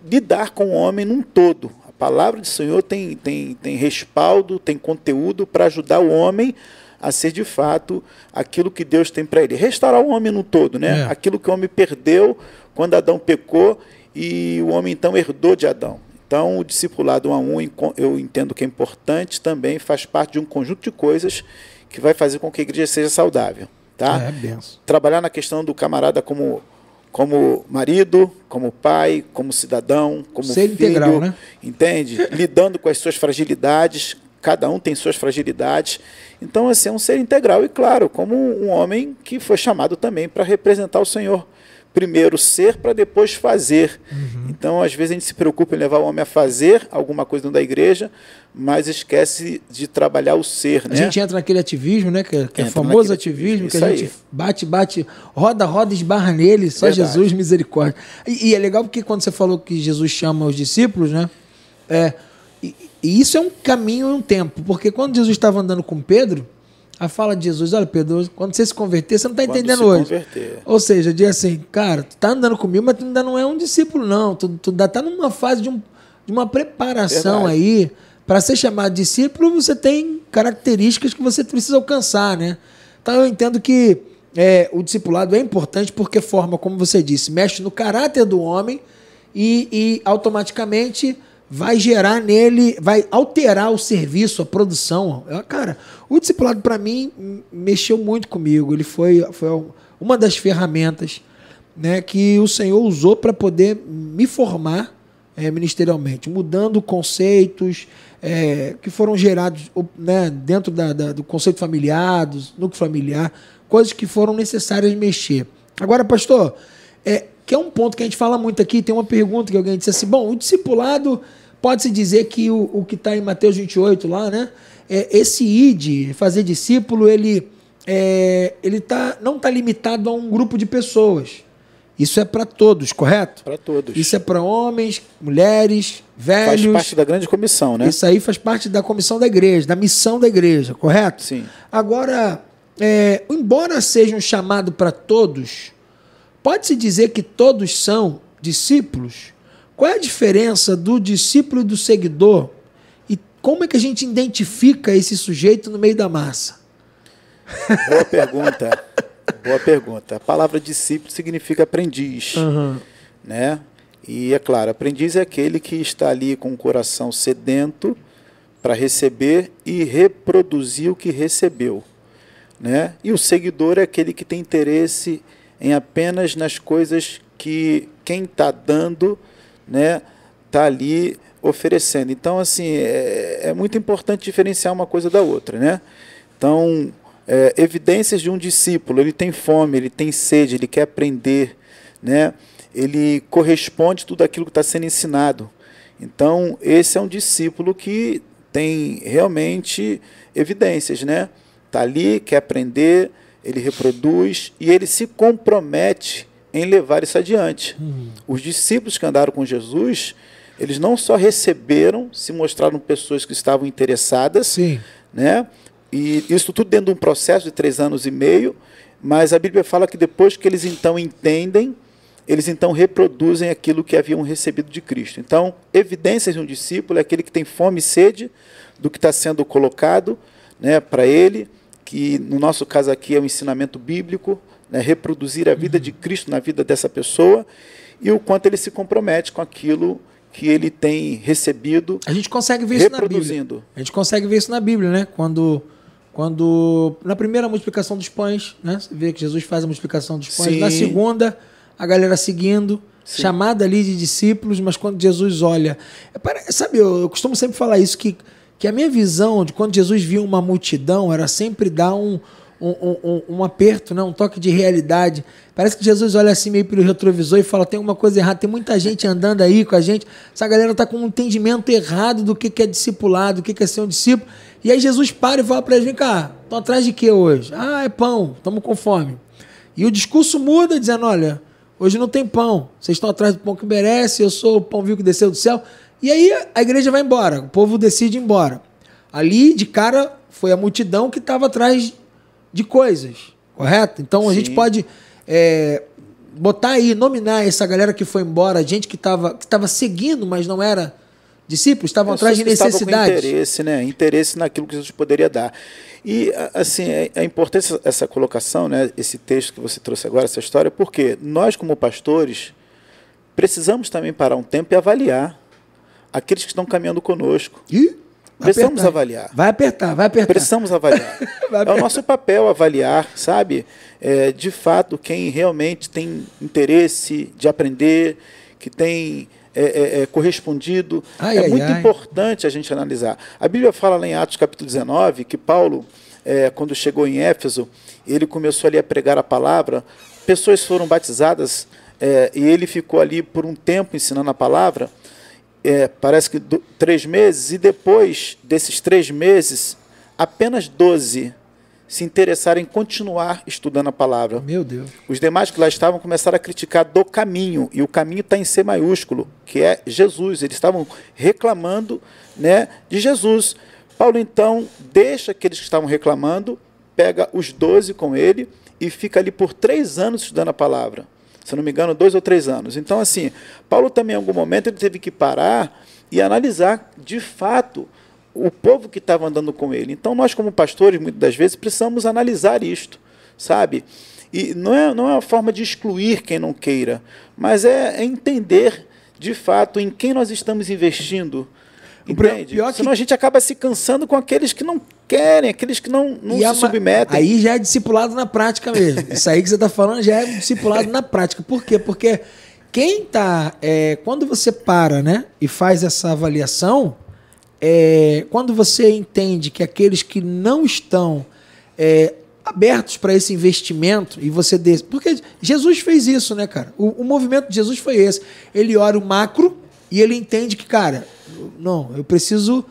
lidar com o homem num todo. A palavra do Senhor tem, tem, tem respaldo, tem conteúdo para ajudar o homem a ser de fato aquilo que Deus tem para ele. Restaurar o homem no todo, né? É. Aquilo que o homem perdeu quando Adão pecou e o homem então herdou de Adão. Então, o discipulado um a um, eu entendo que é importante, também faz parte de um conjunto de coisas que vai fazer com que a igreja seja saudável. Tá? É. Trabalhar na questão do camarada como, como marido, como pai, como cidadão, como Ser filho, integral, né? entende? Lidando com as suas fragilidades, cada um tem suas fragilidades. Então, assim, é um ser integral e, claro, como um homem que foi chamado também para representar o Senhor primeiro ser para depois fazer. Uhum. Então, às vezes, a gente se preocupa em levar o homem a fazer alguma coisa dentro da igreja, mas esquece de trabalhar o ser. A né? gente entra naquele ativismo, né? Que, que é famoso ativismo, que a gente aí. bate, bate, roda, roda, esbarra nele, só Verdade. Jesus, misericórdia. E, e, é legal porque quando você falou que Jesus chama os discípulos, né? É, e, e isso é um caminho e um tempo, porque quando Jesus estava andando com Pedro, a fala de Jesus, olha, Pedro, quando você se converter, você não está entendendo hoje. Converter. Ou seja, diz assim, cara, tu está andando comigo, mas tu ainda não é um discípulo, não. Tu, tu ainda está numa fase de, um, de uma preparação Verdade. aí. Para ser chamado discípulo, você tem características que você precisa alcançar, né? Então eu entendo que é, o discipulado é importante porque forma, como você disse, mexe no caráter do homem e, e automaticamente vai gerar nele, vai alterar o serviço, a produção. Cara, o discipulado para mim mexeu muito comigo. Ele foi, foi uma das ferramentas né, que o Senhor usou para poder me formar é, ministerialmente, mudando conceitos é, que foram gerados né, dentro da, da, do conceito familiar, do núcleo familiar, coisas que foram necessárias mexer. Agora, pastor, é, que é um ponto que a gente fala muito aqui. Tem uma pergunta que alguém disse assim: bom, o discipulado, pode-se dizer que o, o que está em Mateus 28 lá, né? É, esse id, fazer discípulo, ele, é, ele tá, não está limitado a um grupo de pessoas. Isso é para todos, correto? Para todos. Isso é para homens, mulheres, velhos. Faz parte da grande comissão, né? Isso aí faz parte da comissão da igreja, da missão da igreja, correto? Sim. Agora, é, embora seja um chamado para todos, Pode-se dizer que todos são discípulos? Qual é a diferença do discípulo e do seguidor? E como é que a gente identifica esse sujeito no meio da massa? Boa pergunta. Boa pergunta. A palavra discípulo significa aprendiz. Uhum. Né? E é claro, aprendiz é aquele que está ali com o coração sedento para receber e reproduzir o que recebeu. Né? E o seguidor é aquele que tem interesse em apenas nas coisas que quem está dando né, está ali oferecendo. Então, assim, é, é, muito importante diferenciar uma coisa da outra. Né? Então, é, evidências de um discípulo, ele tem fome, ele tem sede, ele quer aprender, né? ele corresponde tudo aquilo que está sendo ensinado. Então, esse é um discípulo que tem realmente evidências, né? Está ali, quer aprender, ele reproduz e ele se compromete em levar isso adiante. Uhum. Os discípulos que andaram com Jesus, eles não só receberam, se mostraram pessoas que estavam interessadas, Sim. né? E isso tudo dentro de um processo de três anos e meio, mas a Bíblia fala que depois que eles então entendem, eles então reproduzem aquilo que haviam recebido de Cristo. Então, evidências de um discípulo é aquele que tem fome e sede do que está sendo colocado né, para ele, que no nosso caso aqui é o ensinamento bíblico, né, reproduzir a vida de Cristo na vida dessa pessoa e o quanto ele se compromete com aquilo que ele tem recebido. A gente consegue ver isso na Bíblia. A gente consegue ver isso na Bíblia, né? Quando, quando na primeira multiplicação dos pães, né? Você vê que Jesus faz a multiplicação dos pães. Sim. Na segunda, a galera seguindo. Sim. chamada ali de discípulos, mas quando Jesus olha. É, sabe, eu, eu costumo sempre falar isso, que que a minha visão de quando Jesus via uma multidão era sempre dar um, um, um, um, aperto, né? um toque de realidade. Parece que Jesus olha assim meio pelo retrovisor e fala: tem uma coisa errada, tem muita gente andando aí com a gente. Essa galera está com um entendimento errado do que, que é discipulado, do que, que é ser um discípulo. E aí Jesus para e fala para eles: vem cá, estão atrás de quê hoje? Ah, é pão, estamos com fome. E o discurso muda, dizendo: olha, hoje não tem pão, vocês estão atrás do pão que merece, eu sou o pão vivo que desceu do céu. E aí a igreja vai embora, o povo decide ir embora. Ali, de cara, foi a multidão que estava atrás de coisas, correto? Então Sim. a gente pode é, botar aí, nominar essa galera que foi embora, gente que estava que tava seguindo, mas não era discípulos, estavam atrás de necessidade. interesse, né? Interesse naquilo que Jesus poderia dar. E, assim, é, é importante essa colocação, né? Esse texto que você trouxe agora, essa história, porque nós, como pastores, precisamos também parar um tempo e avaliar aqueles que estão caminhando conosco. E? Precisamos apertar. avaliar. Vai apertar, vai apertar. Precisamos avaliar. apertar. É o nosso papel avaliar, sabe? É, de fato, quem realmente tem interesse de aprender, que tem é, é, é correspondido. Ai, é ai, muito ai. importante a gente analisar. A Bíblia fala lá em Atos capítulo 19 que Paulo, é, quando chegou em Éfeso, ele começou ali a pregar a palavra, pessoas foram batizadas é, e ele ficou ali por um tempo ensinando a palavra é, parece que do, três meses, e depois desses três meses, apenas 12 se interessaram em continuar estudando a palavra. Meu Deus. Os demais que lá estavam começaram a criticar do caminho, e o caminho está em C maiúsculo, que é Jesus. Eles estavam reclamando né, de Jesus. Paulo, então, deixa aqueles que estavam reclamando, pega os doze com ele e fica ali por três anos estudando a palavra se não me engano, dois ou três anos. Então, assim, Paulo também, em algum momento, ele teve que parar e analisar, de fato, o povo que estava andando com ele. Então, nós, como pastores, muitas das vezes, precisamos analisar isto, sabe? E não é, não é uma forma de excluir quem não queira, mas é, é entender, de fato, em quem nós estamos investindo. Entende? Pior Senão que... a gente acaba se cansando com aqueles que não querem, aqueles que não, não se submetem. Aí já é discipulado na prática mesmo. Isso aí que você está falando já é discipulado na prática. Por quê? Porque quem está. É, quando você para né, e faz essa avaliação, é, quando você entende que aqueles que não estão é, abertos para esse investimento e você. Des... Porque Jesus fez isso, né, cara? O, o movimento de Jesus foi esse. Ele ora o macro e ele entende que, cara, não, eu preciso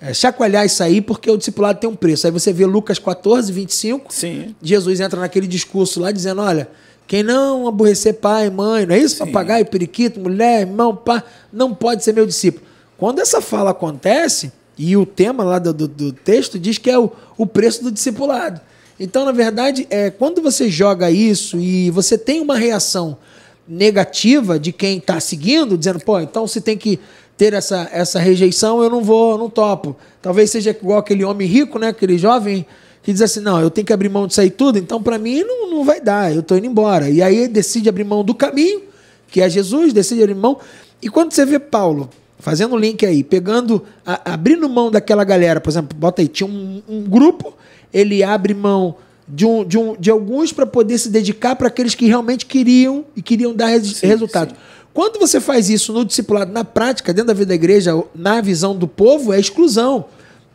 é, chacoalhar isso aí porque o discipulado tem um preço. Aí você vê Lucas 14, 25. Sim. Jesus entra naquele discurso lá dizendo: olha, quem não aborrecer pai, mãe, não é isso? Sim. Papagaio, periquito, mulher, irmão, pá, não pode ser meu discípulo. Quando essa fala acontece, e o tema lá do, do, do texto diz que é o, o preço do discipulado. Então, na verdade, é, quando você joga isso e você tem uma reação negativa de quem está seguindo, dizendo, pô, então você tem que ter essa, essa rejeição, eu não vou, eu não topo. Talvez seja igual aquele homem rico, né? Aquele jovem que diz assim, não, eu tenho que abrir mão disso aí tudo, então para mim não, não vai dar, eu estou indo embora. E aí decide abrir mão do caminho, que é Jesus, decide abrir mão. E quando você vê Paulo fazendo o link aí, pegando, a, abrindo mão daquela galera, por exemplo, bota aí, tinha um, um grupo, ele abre mão de, um, de, um, de alguns para poder se dedicar para aqueles que realmente queriam e queriam dar res, sim, resultados. Sim. Quando você faz isso no discipulado, na prática, dentro da vida da igreja, na visão do povo, é exclusão.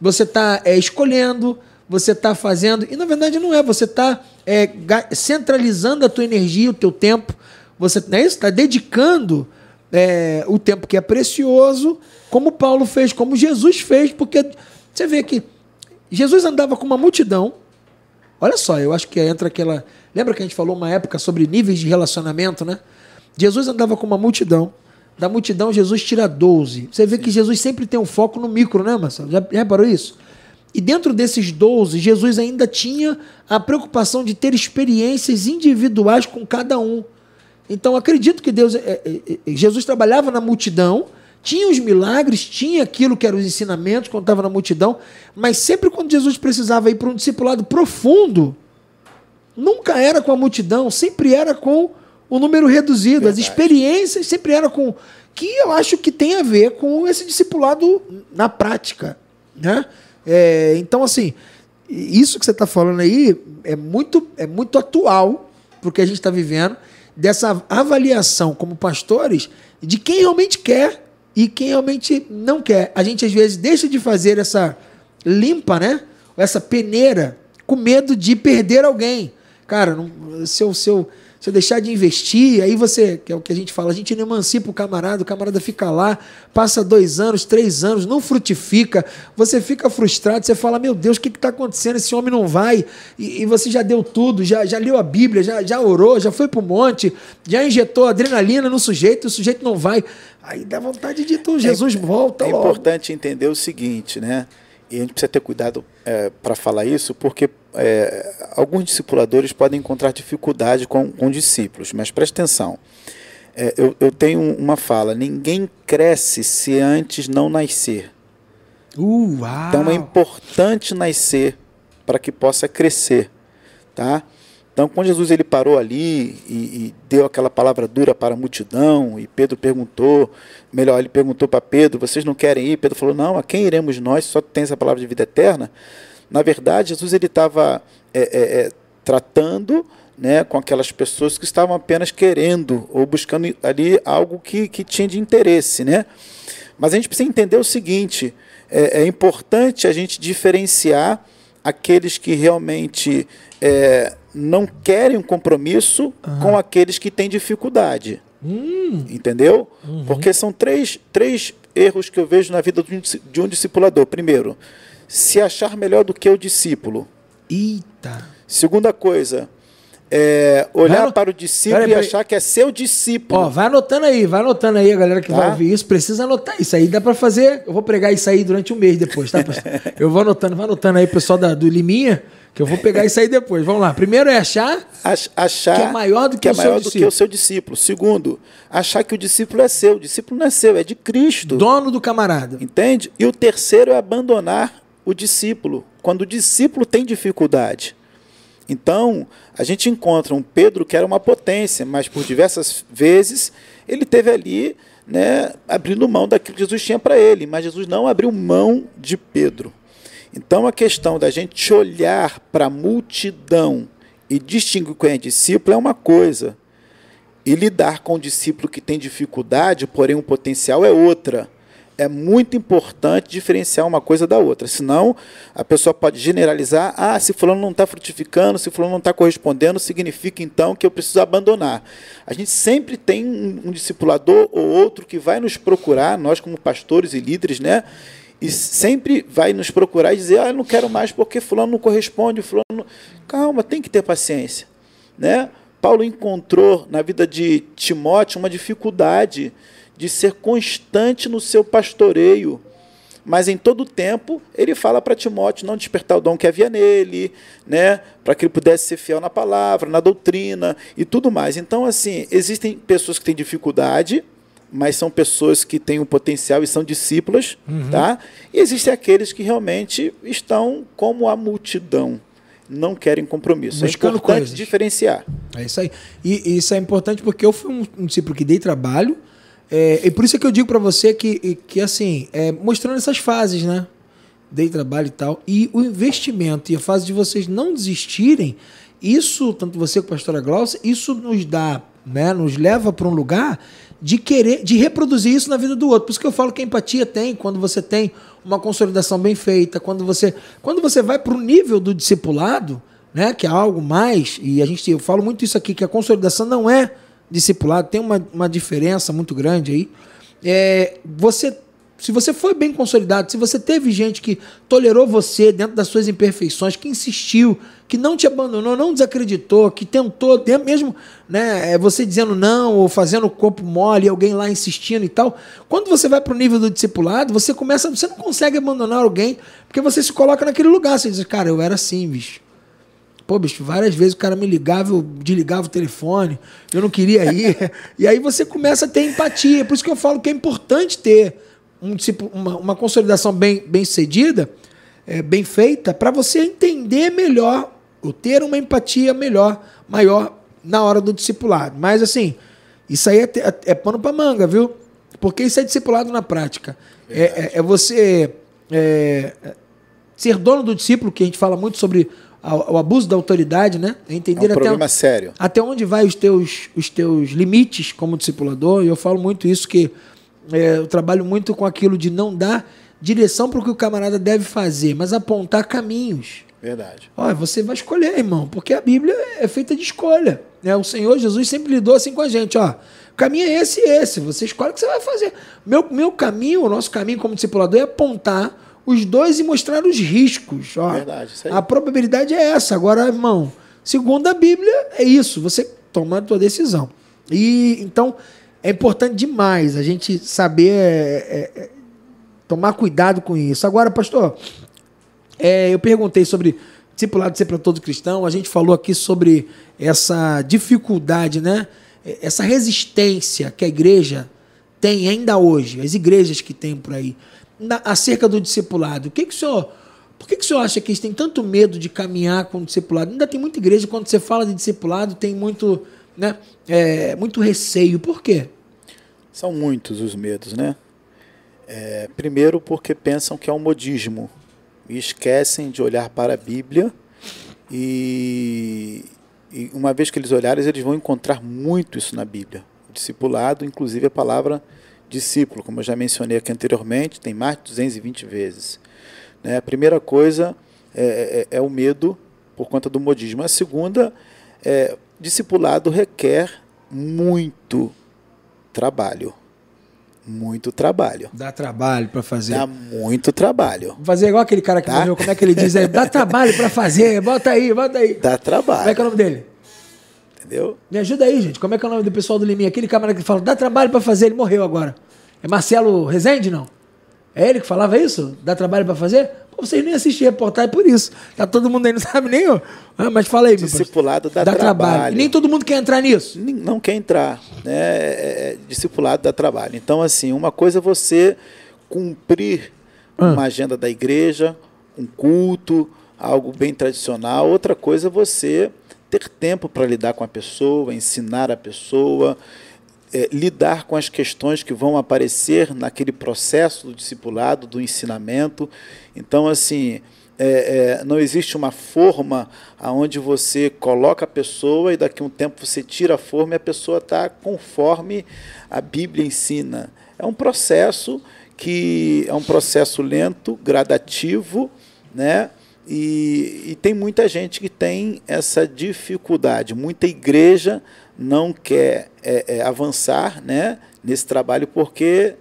Você está é, escolhendo, você está fazendo, e na verdade não é, você está é, centralizando a tua energia, o teu tempo, você não é isso? Está dedicando é, o tempo que é precioso, como Paulo fez, como Jesus fez, porque você vê que Jesus andava com uma multidão, Olha só, eu acho que entra aquela. Lembra que a gente falou uma época sobre níveis de relacionamento, né? Jesus andava com uma multidão. Da multidão, Jesus tira 12. Você vê Sim. que Jesus sempre tem um foco no micro, né, Marcelo? Já reparou isso? E dentro desses 12, Jesus ainda tinha a preocupação de ter experiências individuais com cada um. Então, acredito que Deus, é, é, é, Jesus trabalhava na multidão, tinha os milagres, tinha aquilo que eram os ensinamentos quando estava na multidão, mas sempre quando Jesus precisava ir para um discipulado profundo, nunca era com a multidão, sempre era com o número reduzido. Verdade. As experiências sempre eram com. Que eu acho que tem a ver com esse discipulado na prática. Né? É, então, assim, isso que você está falando aí é muito, é muito atual para o que a gente está vivendo, dessa avaliação como pastores de quem realmente quer e quem realmente não quer. A gente às vezes deixa de fazer essa limpa, né? Essa peneira com medo de perder alguém. Cara, não, se eu, se eu você deixar de investir, aí você, que é o que a gente fala, a gente não emancipa o camarada, o camarada fica lá, passa dois anos, três anos, não frutifica, você fica frustrado, você fala, meu Deus, o que está acontecendo? Esse homem não vai, e, e, você já deu tudo, já, já leu a Bíblia, já, já orou, já foi para o monte, já injetou adrenalina no sujeito, o sujeito não vai. Aí dá vontade de tu, Jesus é, volta É logo. importante entender o seguinte, né? E a gente precisa ter cuidado é, para falar isso, porque é, alguns discipuladores podem encontrar dificuldade com, com discípulos, mas preste atenção. É, eu, eu, tenho uma fala: ninguém cresce se antes não nascer. Uh, então é importante nascer para que possa crescer, tá? Então, quando Jesus ele parou ali e, e, deu aquela palavra dura para a multidão, e Pedro perguntou, melhor, ele perguntou para Pedro: vocês não querem ir? Pedro falou: não, a quem iremos nós? Só tem essa palavra de vida eterna. Na verdade, Jesus ele estava é, é, é, tratando né, com aquelas pessoas que estavam apenas querendo ou buscando ali algo que, que tinha de interesse, né? Mas a gente precisa entender o seguinte: é, é importante a gente diferenciar aqueles que realmente é, não querem um compromisso uhum. com aqueles que têm dificuldade. Hum. Entendeu? Uhum. Porque são três, três erros que eu vejo na vida de um discipulador. Primeiro, se achar melhor do que o discípulo. Eita! Segunda coisa, é, olhar para o discípulo pera, pera, e achar que é seu discípulo. Ó, vai anotando aí, vai anotando aí a galera que tá? vai ouvir isso. Precisa anotar isso aí. Dá para fazer. Eu vou pregar isso aí durante um mês depois, tá? eu vou anotando, vai anotando aí, pessoal da, do Liminha. Que eu vou pegar isso aí depois. Vamos lá. Primeiro é achar, achar que é maior do que, que é o maior do que o seu discípulo. Segundo, achar que o discípulo é seu. O discípulo não é seu, é de Cristo. Dono do camarada. Entende? E o terceiro é abandonar o discípulo. Quando o discípulo tem dificuldade. Então, a gente encontra um Pedro que era uma potência, mas por diversas vezes ele teve ali, né, abrindo mão daquilo que Jesus tinha para ele. Mas Jesus não abriu mão de Pedro. Então a questão da gente olhar para a multidão e distinguir quem é discípulo é uma coisa. E lidar com o discípulo que tem dificuldade, porém um potencial, é outra. É muito importante diferenciar uma coisa da outra. Senão, a pessoa pode generalizar: ah, se fulano não está frutificando, se fulano não está correspondendo, significa então que eu preciso abandonar. A gente sempre tem um, discipulador ou outro que vai nos procurar, nós como pastores e líderes, né? e sempre vai nos procurar e dizer, ah, eu não quero mais porque fulano não corresponde, fulano não... Calma, tem que ter paciência. Né? Paulo encontrou na vida de Timóteo uma dificuldade de ser constante no seu pastoreio. Mas em todo tempo ele fala para Timóteo não despertar o dom que havia nele, né, para que ele pudesse ser fiel na palavra, na doutrina e tudo mais. Então, assim, existem pessoas que têm dificuldade, mas são pessoas que têm um potencial e são discípulas, uhum. tá? E existem aqueles que realmente estão como a multidão, não querem compromisso. É Buscando é importante coisas. diferenciar. É isso aí. E, isso é importante porque eu fui um, um discípulo que dei trabalho, é, e por isso é que eu digo para você que, que assim, é, mostrando essas fases, né? Dei trabalho e tal, e o investimento e a fase de vocês não desistirem, isso, tanto você como a pastora Glaucia, isso nos dá, né, nos leva para um lugar de querer, de reproduzir isso na vida do outro. Por isso que eu falo que a empatia tem quando você tem uma consolidação bem feita, quando você, quando você vai para o nível do discipulado, né, que é algo mais, e a gente, eu falo muito isso aqui, que a consolidação não é discipulado, tem uma, uma diferença muito grande aí. É, você se você foi bem consolidado, se você teve gente que tolerou você dentro das suas imperfeições, que insistiu, que não te abandonou, não desacreditou, que tentou, mesmo né, é, você dizendo não ou fazendo o corpo mole, alguém lá insistindo e tal. Quando você vai para o nível do discipulado, você começa, você não consegue abandonar alguém, porque você se coloca naquele lugar. Você diz, cara, eu era assim, bicho. Pô, bicho, várias vezes o cara me ligava, eu desligava o telefone, eu não queria ir. e aí você começa a ter empatia. Por isso que eu falo que é importante ter um, tipo, uma, uma consolidação bem, bem sucedida, é, bem feita, para você entender melhor, ou ter uma empatia melhor, maior na hora do discipulado. Mas assim, isso aí é, é, é pano para manga, viu? Porque isso é discipulado na prática. É, é, é, você é, ser dono do discípulo, que a gente fala muito sobre o abuso da autoridade, né? É entender é um problema até, sério. Até onde vai os teus, os teus limites como discipulador. E eu falo muito isso que é, eu trabalho muito com aquilo de não dar direção para o que o camarada deve fazer, mas apontar caminhos. Verdade. Olha, você vai escolher, irmão, porque a Bíblia é feita de escolha. Né? O Senhor Jesus sempre lidou assim com a gente, ó. O caminho é esse e esse. Você escolhe o que você vai fazer. Meu, meu caminho, o nosso caminho como discipulador é apontar os dois e mostrar os riscos. Ó, Verdade, isso aí. A probabilidade é essa. Agora, irmão, segundo a Bíblia, é isso. Você toma a tua decisão. E então é importante demais a gente saber é, é, tomar cuidado com isso. Agora, pastor, é, eu perguntei sobre discipulado ser para todo cristão. A gente falou aqui sobre essa dificuldade, né? Essa resistência que a igreja tem ainda hoje, as igrejas que tem por aí na, acerca do discipulado. O que, que o senhor. Por que, que o senhor acha que eles têm tanto medo de caminhar com o discipulado? Ainda tem muita igreja, quando você fala de discipulado, tem muito, né, é, muito receio. Por quê? São muitos os medos, né? É, primeiro, porque pensam que é um modismo e esquecem de olhar para a Bíblia. E, e uma vez que eles olharem, eles vão encontrar muito isso na Bíblia. O discipulado, inclusive a palavra discípulo, como eu já mencionei aqui anteriormente, tem mais de 220 vezes. Né? A primeira coisa é, é, é, o medo por conta do modismo. A segunda é discipulado requer muito trabalho. Muito trabalho. Dá trabalho para fazer. Dá muito trabalho. Fazer igual aquele cara que tá? morreu, como é que ele diz aí? Dá trabalho para fazer, bota aí, bota aí. Dá trabalho. Como é que é o nome dele? Entendeu? Me ajuda aí, gente. Como é que é o nome do pessoal do Liminha? Aquele camarada que fala, dá trabalho para fazer, ele morreu agora. É Marcelo Rezende, não? É ele que falava isso? Dá trabalho para fazer? Pô, vocês nem assistem reportagem por isso. Tá todo mundo aí, não sabe nem. Ah, mas fala aí, Discipulado dá, dá trabalho. trabalho. Nem todo mundo quer entrar nisso. Não quer entrar. Né? É, é, discipulado dá trabalho. Então, assim, uma coisa é você cumprir ah. uma agenda da igreja, um culto, algo bem tradicional. Outra coisa é você ter tempo para lidar com a pessoa, ensinar a pessoa, é, lidar com as questões que vão aparecer naquele processo do discipulado, do ensinamento. Então, assim, é, é, não existe uma forma aonde você coloca a pessoa e daqui a um tempo você tira a forma e a pessoa está conforme a Bíblia ensina. É um processo que é um processo lento, gradativo, né? E, e, tem muita gente que tem essa dificuldade. Muita igreja não quer é, é, avançar né, nesse trabalho porque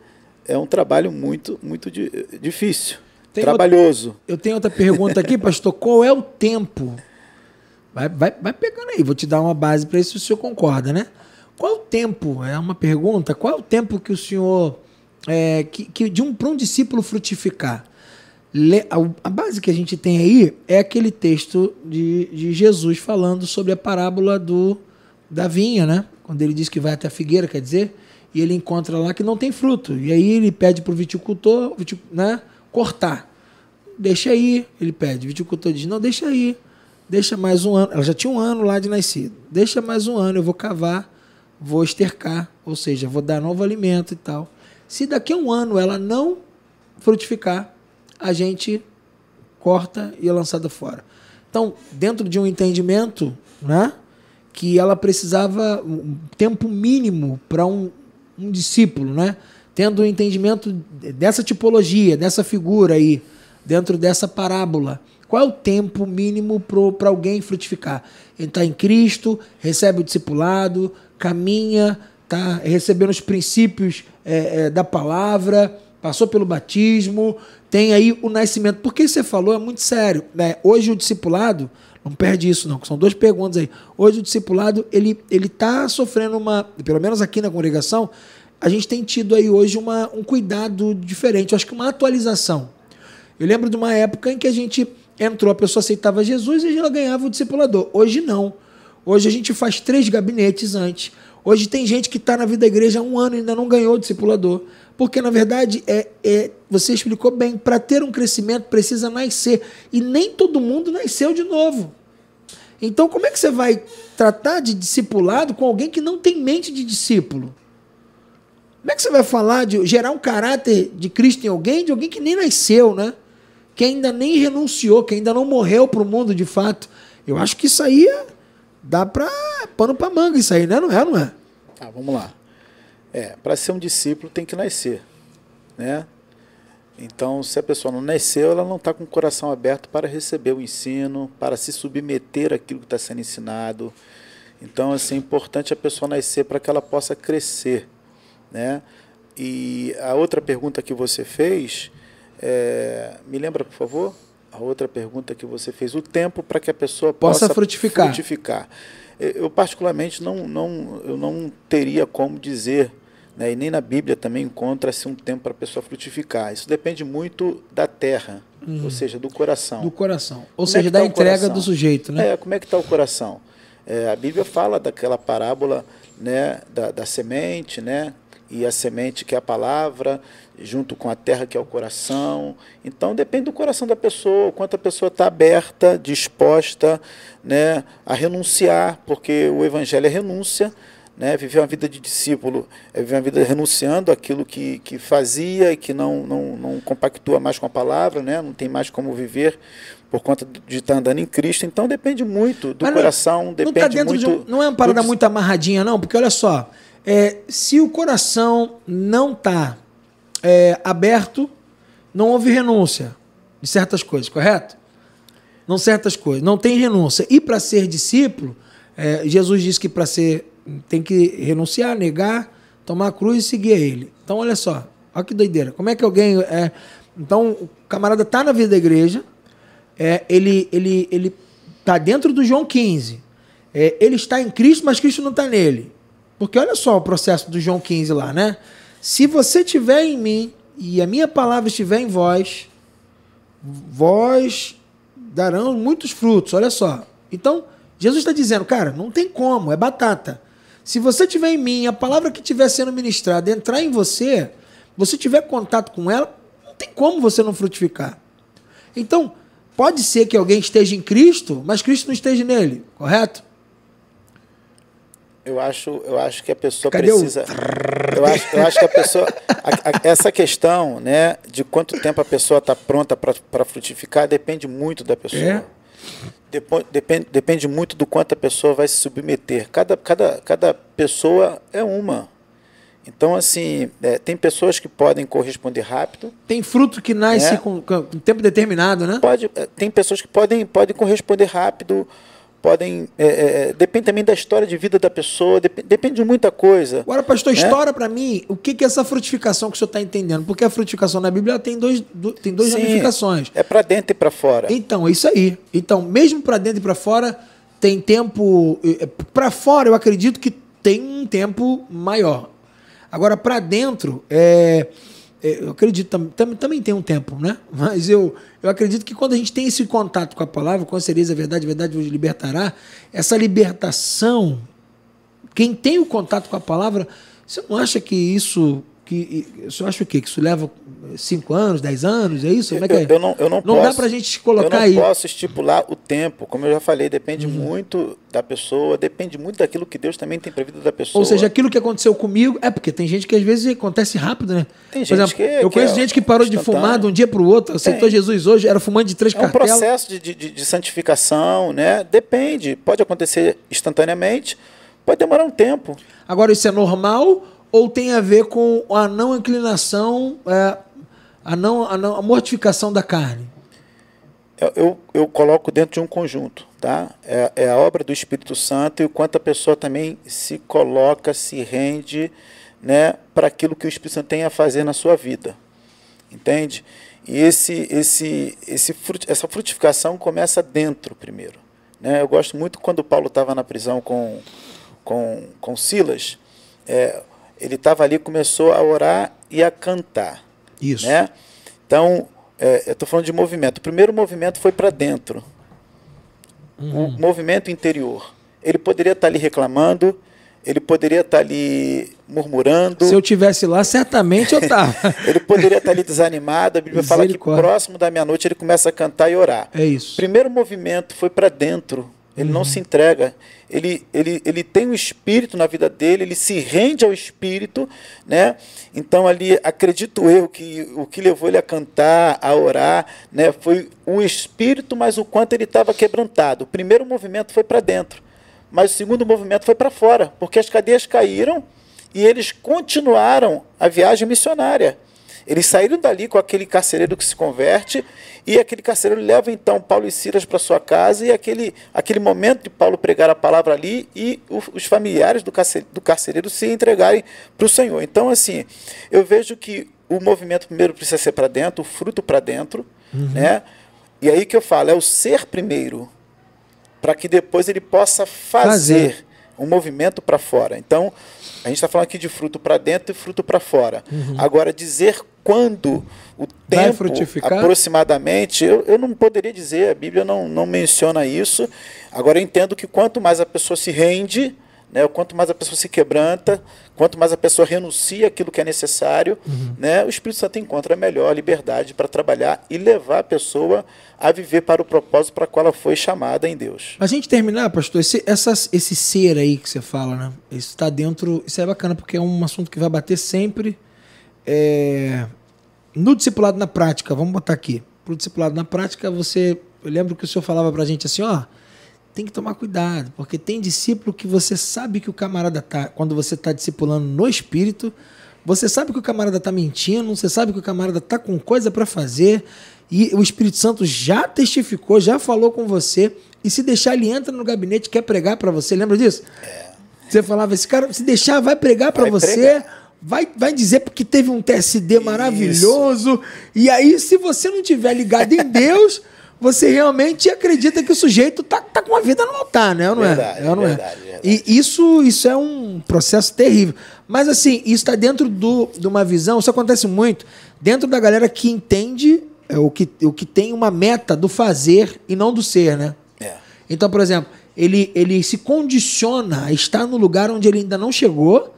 é um trabalho muito, muito di difícil, tem trabalhoso. Outra, eu tenho outra pergunta aqui, pastor. Qual é o tempo? Vai, vai, vai pegando aí, vou te dar uma base para isso se o senhor concorda, né? Qual é o tempo? É uma pergunta. Qual é o tempo que o senhor. É, que, que de um para um discípulo frutificar? A base que a gente tem aí é aquele texto de, de Jesus falando sobre a parábola do, da vinha, né? Quando ele diz que vai até a figueira, quer dizer, e ele encontra lá que não tem fruto. E aí ele pede para o viticultor né, cortar. Deixa aí, ele pede. O viticultor diz: Não, deixa aí. Deixa mais um ano. Ela já tinha um ano lá de nascido. Deixa mais um ano, eu vou cavar, vou estercar, ou seja, vou dar novo alimento e tal. Se daqui a um ano ela não frutificar, a gente corta e é lançada fora. Então, dentro de um entendimento, né, que ela precisava um tempo mínimo para um, um discípulo, né, tendo um entendimento dessa tipologia, dessa figura aí, dentro dessa parábola. Qual é o tempo mínimo para alguém frutificar? Ele está em Cristo, recebe o discipulado, caminha, está recebendo os princípios é, é, da palavra, passou pelo batismo, tem aí o nascimento. Porque você falou é muito sério. Né? Hoje o discipulado, não perde isso não, são duas perguntas aí. Hoje o discipulado, ele ele está sofrendo uma, pelo menos aqui na congregação, a gente tem tido aí hoje uma, um cuidado diferente, eu acho que uma atualização. Eu lembro de uma época em que a gente entrou, a pessoa aceitava Jesus e ela ganhava o discipulador. Hoje não. Hoje a gente faz três gabinetes antes. Hoje tem gente que está na vida da igreja há um ano e ainda não ganhou o discipulador. Porque, na verdade, é, é você explicou bem, para ter um crescimento precisa nascer. E nem todo mundo nasceu de novo. Então, como é que você vai tratar de discipulado com alguém que não tem mente de discípulo? Como é que você vai falar de gerar um caráter de Cristo em alguém, de alguém que nem nasceu, né? Que ainda nem renunciou, que ainda não morreu para o mundo de fato. Eu acho que isso aí é dá para pano para manga isso aí, né? Não é, não é? Ah, vamos lá. É, para ser um discípulo tem que nascer, né? Então, se a pessoa não nasceu, ela não está com o coração aberto para receber o ensino, para se submeter àquilo que está sendo ensinado. Então, assim, é importante a pessoa nascer para que ela possa crescer, né? E a outra pergunta que você fez, é, me lembra, por favor? a outra pergunta que você fez, o tempo para que a pessoa possa, possa frutificar. frutificar. Eu, particularmente, não, não, eu não teria como dizer, né, e nem na Bíblia também encontra-se um tempo para a pessoa frutificar. Isso depende muito da terra, uhum. ou seja, do coração. Do coração. Ou como é seja, é da tá entrega do sujeito. Né? É, como é que está o coração? É, a Bíblia fala daquela parábola né, da, da semente, né, e a semente que é a palavra, junto com a terra que é o coração. Então depende do coração da pessoa, o quanto a pessoa está aberta, disposta né, a renunciar, porque o evangelho é renúncia. Né, viver uma vida de discípulo é viver uma vida renunciando aquilo que, que fazia e que não, não, não compactua mais com a palavra, né, não tem mais como viver por conta de estar andando em Cristo. Então depende muito do Mas coração, não, depende não tá muito. Um, não é uma parada do... muito amarradinha, não, porque olha só, é, se o coração não está é, aberto, não houve renúncia de certas coisas, correto? Não certas coisas, não tem renúncia. E para ser discípulo, é, Jesus disse que para ser tem que renunciar, negar, tomar a cruz e seguir Ele. Então olha só, olha que doideira. Como é que alguém é, então o camarada está na vida da igreja, é, ele ele ele está dentro do João 15. É, ele está em Cristo, mas Cristo não está nele. Porque olha só o processo do João 15 lá, né? Se você estiver em mim e a minha palavra estiver em vós, vós darão muitos frutos. Olha só. Então, Jesus está dizendo, cara, não tem como, é batata. Se você estiver em mim, a palavra que estiver sendo ministrada entrar em você, você tiver contato com ela, não tem como você não frutificar. Então, pode ser que alguém esteja em Cristo, mas Cristo não esteja nele, correto? Eu acho, eu acho que a pessoa Cadê precisa. O... Eu, acho, eu acho que a pessoa. A, a, essa questão né, de quanto tempo a pessoa está pronta para frutificar depende muito da pessoa. É? Depende, depende muito do quanto a pessoa vai se submeter. Cada, cada, cada pessoa é uma. Então, assim, é, tem pessoas que podem corresponder rápido. Tem fruto que nasce né? com, com tempo determinado, né? Pode, é, tem pessoas que podem, podem corresponder rápido podem. É, é, é, depende também da história de vida da pessoa, depende, depende de muita coisa. Agora, pastor, né? história para mim, o que, que é essa frutificação que o senhor está entendendo? Porque a frutificação na Bíblia tem, dois, tem duas Sim, ramificações. É para dentro e para fora. Então, é isso aí. Então, mesmo para dentro e para fora, tem tempo. É, para fora, eu acredito que tem um tempo maior. Agora, para dentro, é, eu acredito tam, também tem um tempo, né? Mas eu, eu acredito que quando a gente tem esse contato com a palavra, com a certeza, a verdade, a verdade vos libertará, essa libertação, quem tem o contato com a palavra, você não acha que isso que você acha o quê? Que isso leva 5 anos, 10 anos? É isso? Como é que é? Eu, não, eu não, não posso, dá para a gente colocar aí. Eu não aí. posso estipular o tempo, como eu já falei, depende uhum. muito da pessoa, depende muito daquilo que Deus também tem para a vida da pessoa. Ou seja, aquilo que aconteceu comigo, é porque tem gente que às vezes acontece rápido, né? Tem Por gente exemplo, que. Eu que conheço é gente que parou de fumar de um dia para o outro, aceitou. Jesus hoje, era fumante de três é um processo de, de, de santificação, né? Depende. Pode acontecer instantaneamente, pode demorar um tempo. Agora, isso é normal ou tem a ver com a não inclinação, é, a, não, a não a mortificação da carne? Eu, eu, eu, coloco dentro de um conjunto, tá? É, é, a obra do Espírito Santo e o quanto a pessoa também se coloca, se rende, né, para aquilo que o Espírito Santo tem a fazer na sua vida. entende? E esse, esse, esse, essa frutificação começa dentro primeiro. Né? Eu gosto muito quando Paulo estava na prisão com, com, com Silas, é, ele estava ali começou a orar e a cantar. Isso. Né? Então, é, eu estou falando de movimento. O primeiro movimento foi para dentro. Uhum. O movimento interior. Ele poderia estar tá ali reclamando, ele poderia estar tá ali murmurando. Se eu tivesse lá, certamente eu estava. ele poderia estar tá ali desanimado. A Bíblia fala que próximo da meia-noite ele começa a cantar e orar. É isso. Primeiro movimento foi para dentro. Ele uhum. não se entrega. Ele, ele, ele tem o um espírito na vida dele, ele se rende ao espírito, né? Então ali acredito eu que o que levou ele a cantar, a orar, né, foi o espírito, mas o quanto ele estava quebrantado. O primeiro movimento foi para dentro, mas o segundo movimento foi para fora, porque as cadeias caíram e eles continuaram a viagem missionária. Eles saíram dali com aquele carcereiro que se converte, e aquele carcereiro leva então Paulo e Silas para sua casa, e aquele, aquele momento de Paulo pregar a palavra ali e os familiares do carcereiro, do carcereiro se entregarem para o Senhor. Então, assim, eu vejo que o movimento primeiro precisa ser para dentro, o fruto para dentro, uhum. né? E aí que eu falo, é o ser primeiro, para que depois ele possa fazer, fazer. Um movimento para fora. Então, a gente está falando aqui de fruto para dentro e fruto para fora. Uhum. Agora, dizer quando o tempo aproximadamente, eu, eu não poderia dizer, a Bíblia não, não menciona isso. Agora, eu entendo que quanto mais a pessoa se rende, né, quanto mais a pessoa se quebranta, quanto mais a pessoa renuncia aquilo que é necessário, uhum. né, o Espírito Santo encontra a melhor liberdade para trabalhar e levar a pessoa a viver para o propósito para qual ela foi chamada em Deus. A gente terminar, pastor, esse, essas, esse ser aí que você fala, né? Isso está dentro. Isso é bacana porque é um assunto que vai bater sempre. É, no discipulado na prática, vamos botar aqui. Para o discipulado na prática, você. Eu lembro que o senhor falava para a gente assim: ó, tem que tomar cuidado, porque tem discípulo que você sabe que o camarada tá. Quando você está discipulando no espírito, você sabe que o camarada está mentindo, você sabe que o camarada está com coisa para fazer e o Espírito Santo já testificou, já falou com você, e se deixar, ele entra no gabinete quer pregar para você. Lembra disso? É. Você falava, esse cara, se deixar, vai pregar para você. Pregar. Vai, vai dizer porque teve um TSD Isso. maravilhoso. E aí, se você não tiver ligado em Deus, você realmente acredita que o sujeito tá, tá com a vida no altar, né? Não verdade, é? Não verdade, é? Verdade. E isso, isso é um processo terrível. Mas assim, isso está dentro do, de uma visão, isso acontece muito, dentro da galera que entende é o que, o que tem uma meta do fazer e não do ser, né? É. Então, por exemplo, ele, ele se condiciona a estar no lugar onde ele ainda não chegou,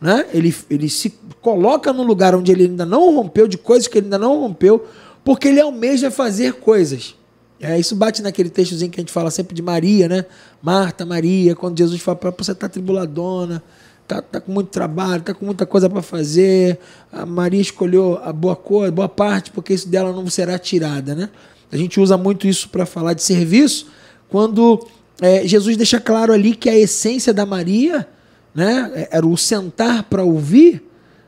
né? Ele, ele se coloca no lugar onde ele ainda não rompeu, de coisas que ele ainda não rompeu, porque ele almeja fazer coisas. É, isso bate naquele textozinho que a gente fala sempre de Maria, né? Marta, Maria, quando Jesus fala para você tá tribuladona, tá, tá com muito trabalho, tá com muita coisa para fazer. A Maria escolheu a boa coisa, boa parte, porque isso dela não será tirada, né? A gente usa muito isso para falar de serviço, quando é, Jesus deixa claro ali que a essência da Maria, né, é, era o sentar para ouvir,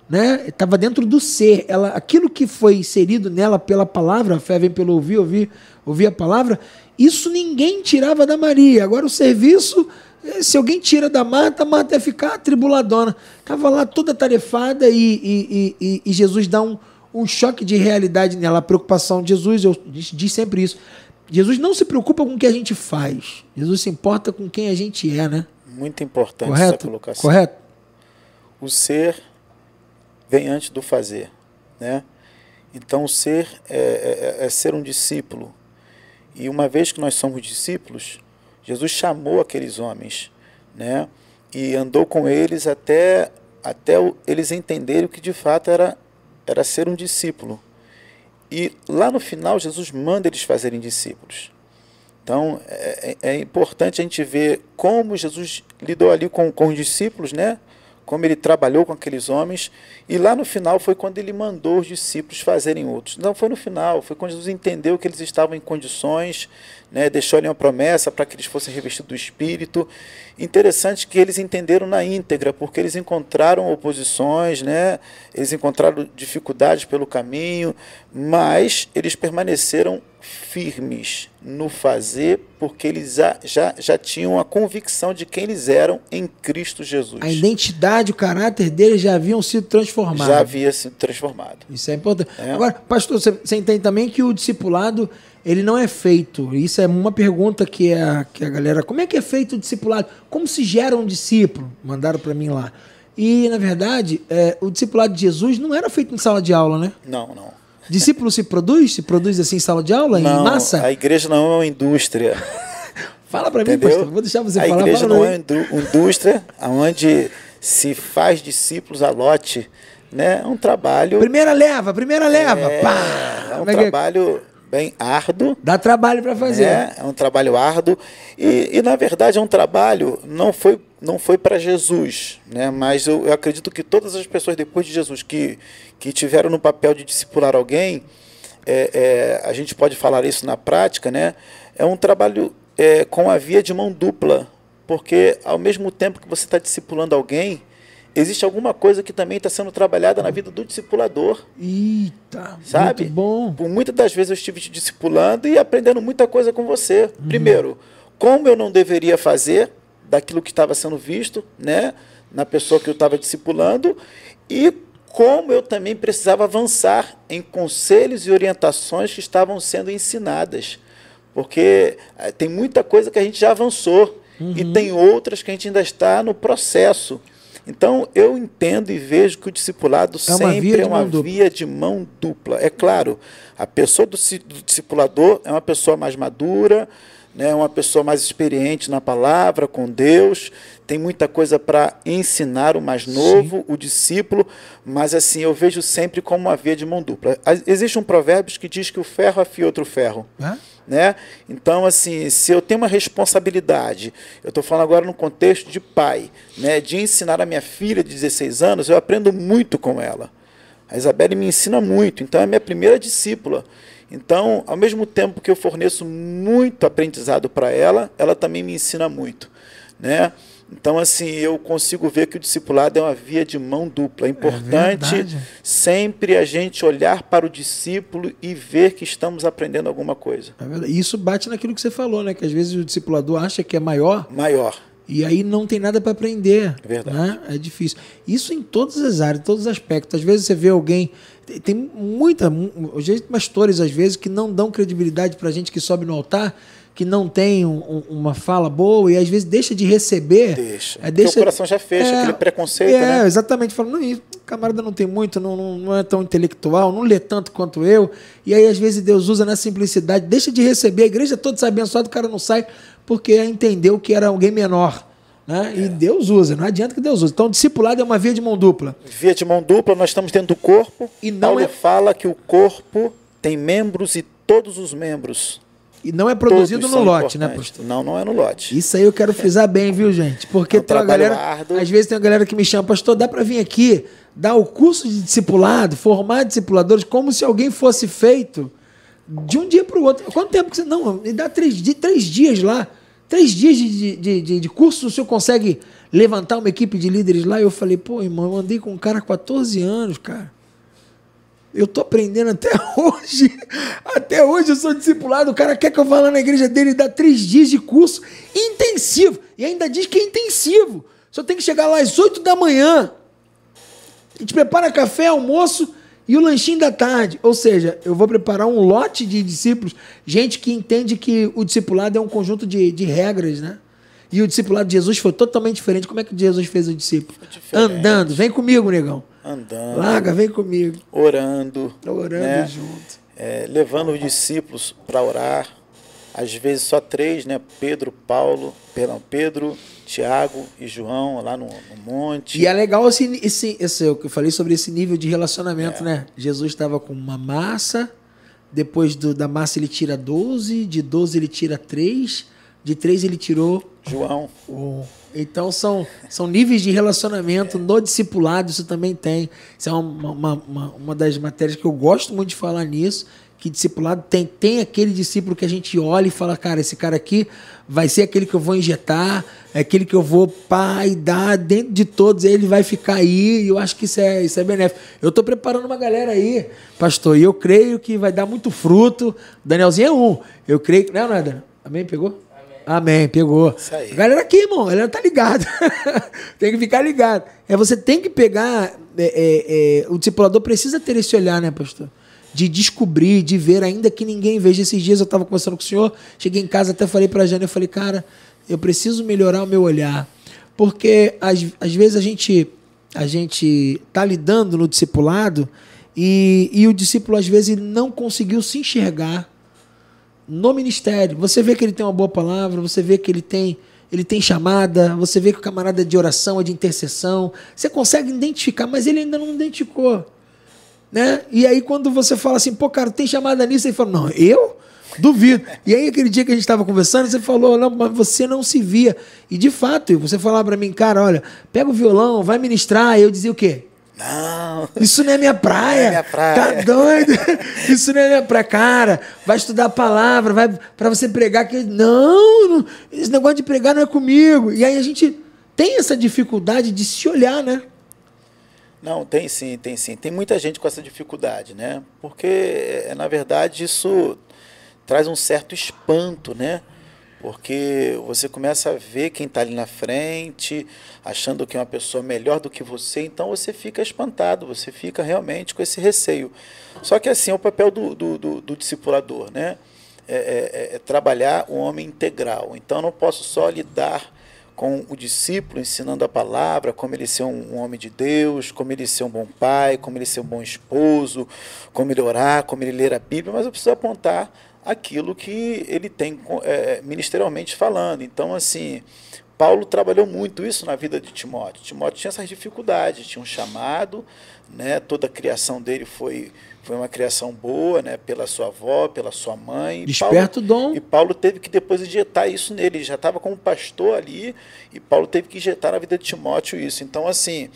né, estava dentro do ser. Ela, aquilo que foi inserido nela pela palavra, a fé vem pelo ouvir, ouvir, ouvir a palavra. Isso ninguém tirava da Maria. Agora o serviço se alguém tira da Marta, a Marta ia ficar tribuladona. Estava lá toda tarefada e, e, e, e, Jesus dá um, um choque de realidade nela. A preocupação de Jesus, eu diz sempre isso. Jesus não se preocupa com o que a gente faz. Jesus se importa com quem a gente é, né? Muito importante Correto? essa colocação. Correto. O ser vem antes do fazer, né? Então, o ser é, é, é ser um discípulo. E uma vez que nós somos discípulos, Jesus chamou aqueles homens, né? E andou com eles até até eles entenderem o que de fato era era ser um discípulo. E lá no final Jesus manda eles fazerem discípulos. Então é, é, é importante a gente ver como Jesus lidou ali com, com os discípulos, né? Como ele trabalhou com aqueles homens, e lá no final foi quando ele mandou os discípulos fazerem outros. Não foi no final, foi quando Jesus entendeu que eles estavam em condições, né, deixou ali uma promessa para que eles fossem revestidos do Espírito. Interessante que eles entenderam na íntegra, porque eles encontraram oposições, né, eles encontraram dificuldades pelo caminho, mas eles permaneceram firmes no fazer, porque eles já, já, já tinham a convicção de quem eles eram em Cristo Jesus. A identidade, o caráter deles já haviam sido transformados. Já havia sido transformado. Isso é importante. É. Agora, pastor, você, você entende também que o discipulado ele não é feito. Isso é uma pergunta que a, que a galera. Como é que é feito o discipulado? Como se gera um discípulo? Mandaram para mim lá. E, na verdade, é, o discipulado de Jesus não era feito em sala de aula, né? Não, não. Discípulo se produz? Se produz assim em sala de aula, não, em massa? A igreja não é uma indústria. Fala para mim, pastor. Vou deixar você a falar. A igreja não é uma indústria onde se faz discípulos a lote. Né? É um trabalho. Primeira leva, primeira leva. É, Pá! é um é trabalho bem árduo. Dá trabalho para fazer. Né? É um trabalho árduo. E, e, na verdade, é um trabalho, não foi, não foi para Jesus, né? mas eu, eu, acredito que todas as pessoas depois de Jesus que, que tiveram no papel de discipular alguém, é, é, a gente pode falar isso na prática, né? é um trabalho é, com a via de mão dupla, porque ao mesmo tempo que você está discipulando alguém, existe alguma coisa que também está sendo trabalhada na vida do discipulador. Eita, sabe? Muito bom. Por muitas das vezes eu estive te discipulando e aprendendo muita coisa com você. Uhum. Primeiro, como eu não deveria fazer daquilo que estava sendo visto, né, na pessoa que eu estava discipulando e como eu também precisava avançar em conselhos e orientações que estavam sendo ensinadas. Porque eh, tem muita coisa que a gente já avançou uhum. e tem outras que a gente ainda está no processo. Então, eu entendo e vejo que o discipulado é sempre é uma via de mão dupla. É claro, a pessoa do, do discipulador é uma pessoa mais madura, né, uma pessoa mais experiente na palavra, com Deus, tem muita coisa para ensinar o mais novo, Sim. o discípulo, mas assim, eu vejo sempre como uma via de mão dupla. Existe um provérbio que diz que o ferro afia outro ferro. É? Né? Então, assim, se eu tenho uma responsabilidade, eu estou falando agora no contexto de pai, né, de ensinar a minha filha de 16 anos, eu aprendo muito com ela. A Isabelle me ensina muito, então é minha primeira discípula. Então, ao mesmo tempo que eu forneço muito aprendizado para ela, ela também me ensina muito. Né? Então, assim, eu consigo ver que o discipulado é uma via de mão dupla. É importante é sempre a gente olhar para o discípulo e ver que estamos aprendendo alguma coisa. É Isso bate naquilo que você falou, né? Que às vezes o discipulador acha que é maior. Maior. E aí não tem nada para aprender. É verdade. Né? É difícil. Isso em todas as áreas, em todos os aspectos. Às vezes você vê alguém. Tem muita. Pastores, às vezes, que não dão credibilidade para a gente que sobe no altar que não tem um, uma fala boa e às vezes deixa de receber. Deixa. É, deixa o coração já fecha, é, aquele preconceito, é, né? exatamente. Falando, não, o camarada não tem muito, não, não, é tão intelectual, não lê tanto quanto eu. E aí, às vezes, Deus usa na simplicidade, deixa de receber, a igreja toda se abençoada, o cara não sai porque entendeu que era alguém menor. Né? É. E Deus usa, não adianta que Deus use. Então, discipulado é uma via de mão dupla. Via de mão dupla, nós estamos dentro do corpo. E não Paulo é... fala que o corpo tem membros e todos os membros e não é produzido Todos no lote, né, pastor? Não, não é no lote. Isso aí eu quero frisar bem, viu, gente? Porque é um tem uma galera. Árduo. Às vezes tem uma galera que me chama, pastor, dá para vir aqui dar o curso de discipulado, formar discipuladores, como se alguém fosse feito de um dia para o outro. Quanto tempo que você. Não, me dá três, três dias lá. Três dias de, de, de, de curso, o senhor consegue levantar uma equipe de líderes lá? Eu falei, pô, irmão, eu andei com um cara há 14 anos, cara. Eu tô aprendendo até hoje. Até hoje eu sou discipulado. O cara quer que eu vá lá na igreja dele e dá três dias de curso intensivo. E ainda diz que é intensivo. Só tem que chegar lá às 8 da manhã. A gente prepara café, almoço e o lanchinho da tarde. Ou seja, eu vou preparar um lote de discípulos, gente que entende que o discipulado é um conjunto de, de regras, né? E o discipulado de Jesus foi totalmente diferente. Como é que Jesus fez o discípulo? Andando. Vem comigo, negão andando. Larga, vem comigo. Orando. Orando né? junto. É, levando os discípulos para orar. Às vezes só três, né? Pedro, Paulo, perdão, Pedro, Tiago e João lá no, no, monte. E é legal esse, esse, esse, eu falei sobre esse nível de relacionamento, é. né? Jesus estava com uma massa, depois do, da massa ele tira 12, de 12 ele tira 3, de 3 ele tirou João. O, Então são, são níveis de relacionamento no discipulado, isso também tem. Isso é uma, uma, uma, uma das matérias que eu gosto muito de falar nisso, que discipulado tem, tem aquele discípulo que a gente olha e fala, cara, esse cara aqui vai ser aquele que eu vou injetar, é aquele que eu vou pai dar dentro de todos, aí ele vai ficar aí, e eu acho que isso é, isso é benéfico. Eu estou preparando uma galera aí, pastor, e eu creio que vai dar muito fruto. Danielzinho é um. Eu creio que. Não, não é, Daniel? Amém? Pegou? Amém, pegou. Isso aí. A galera aqui, irmão, a galera tá ligada. tem que ficar ligado. É, você tem que pegar. É, é, é, o discipulador precisa ter esse olhar, né, pastor? De descobrir, de ver, ainda que ninguém veja. Esses dias eu estava conversando com o senhor, cheguei em casa, até falei para a Jane, eu falei, cara, eu preciso melhorar o meu olhar. Porque às, às vezes a gente a gente tá lidando no discipulado e, e o discípulo às vezes não conseguiu se enxergar no ministério. Você vê que ele tem uma boa palavra, você vê que ele tem ele tem chamada, você vê que o camarada é de oração, é de intercessão. Você consegue identificar, mas ele ainda não identificou. Né? E aí, quando você fala assim, pô, cara, tem chamada nisso, ele fala, não, eu? Duvido. E aí, aquele dia que a gente estava conversando, você falou, não, mas você não se via. E de fato, você falava para mim, cara, olha, pega o violão, vai ministrar. E eu dizia o quê? Não. Isso não é minha praia. É minha praia. Tá doido? Isso não é minha praia. Cara, vai estudar a palavra, vai para você pregar que não, não, esse negócio de pregar não é comigo. E aí a gente tem essa dificuldade de se olhar, né? Não, tem sim, tem sim. Tem muita gente com essa dificuldade, né? Porque na verdade isso traz um certo espanto, né? porque você começa a ver quem está ali na frente, achando que é uma pessoa melhor do que você, então você fica espantado, você fica realmente com esse receio. Só que assim é o papel do, do, do, do discipulador, né? É, é, é, trabalhar o homem integral. Então não posso só lidar com o discípulo ensinando a palavra, como ele ser um, homem de Deus, como ele ser um bom pai, como ele ser um bom esposo, como ele orar, como ele ler a Bíblia, mas eu preciso apontar aquilo que ele tem é, ministerialmente falando. Então, assim, Paulo trabalhou muito isso na vida de Timóteo. Timóteo tinha essas dificuldades, tinha um chamado, né? toda a criação dele foi, foi uma criação boa, né? pela sua avó, pela sua mãe. Desperto Paulo, dom. E Paulo teve que depois injetar isso nele. Ele já estava como pastor ali, e Paulo teve que injetar na vida de Timóteo isso. Então, assim,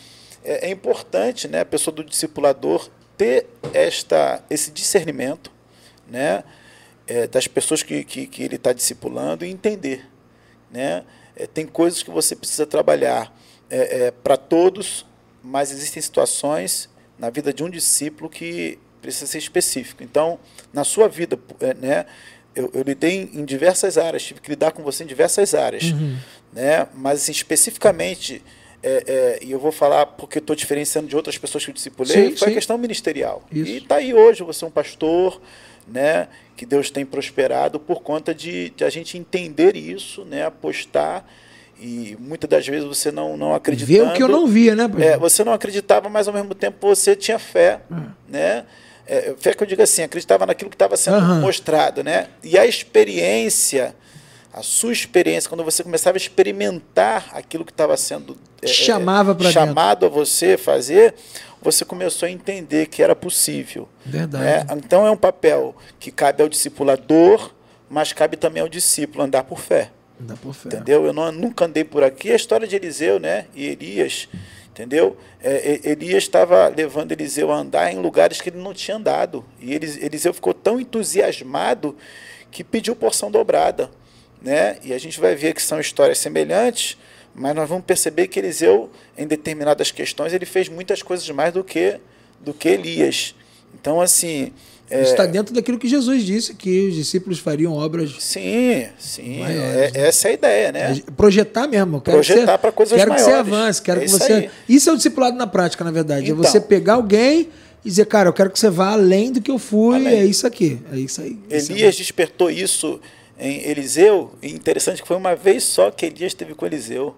é, é importante né? a pessoa do discipulador ter esta, esse discernimento, né? é, das pessoas que, que, que ele está discipulando e entender. Né? É, tem coisas que você precisa trabalhar é, é para todos, mas existem situações na vida de um discípulo que precisa ser específico. Então, na sua vida, é, né, eu, eu lidei em diversas áreas, tive que lidar com você em diversas áreas. Uhum. Né? Mas, assim, especificamente, é, é, e eu vou falar porque estou diferenciando de outras pessoas que eu discipulei, sim, foi sim. a questão ministerial. Isso. E está aí hoje, você é um pastor, né, que Deus tem prosperado por conta de, de a gente entender isso, né, apostar e muitas das vezes você não não acreditando. Ver o que eu não via, né? É, você não acreditava, mas ao mesmo tempo você tinha fé, hum. né? É, fé que eu digo assim, acreditava naquilo que estava sendo uhum. mostrado, né? E a experiência, a sua experiência, quando você começava a experimentar aquilo que estava sendo é, chamava é, chamado dentro. a você fazer, você começou a entender que era possível. Verdade. Né? Então é um papel que cabe ao discipulador, mas cabe também ao discípulo andar por fé. Andar por fé. Entendeu? Eu não, nunca andei por aqui. A história de Eliseu né? e Elias, entendeu? É, Elias estava levando Eliseu a andar em lugares que ele não tinha andado. E Eliseu ficou tão entusiasmado que pediu porção dobrada. Né? E a gente vai ver que são histórias semelhantes, mas nós vamos perceber que Eliseu, em determinadas questões, ele fez muitas coisas mais do que, do que Elias. Então, assim. É... Está dentro daquilo que Jesus disse, que os discípulos fariam obras. Sim, sim. É, essa é a ideia, né? É projetar mesmo. Quero Projetar para coisas quero maiores. Quero que você avance, quero é que você. Aí. Isso é o discipulado na prática, na verdade. Então, é você então. pegar alguém e dizer, cara, eu quero que você vá além do que eu fui, além. é isso aqui. É isso aí. Elias despertou isso em Eliseu, e interessante que foi uma vez só que Elias esteve com Eliseu.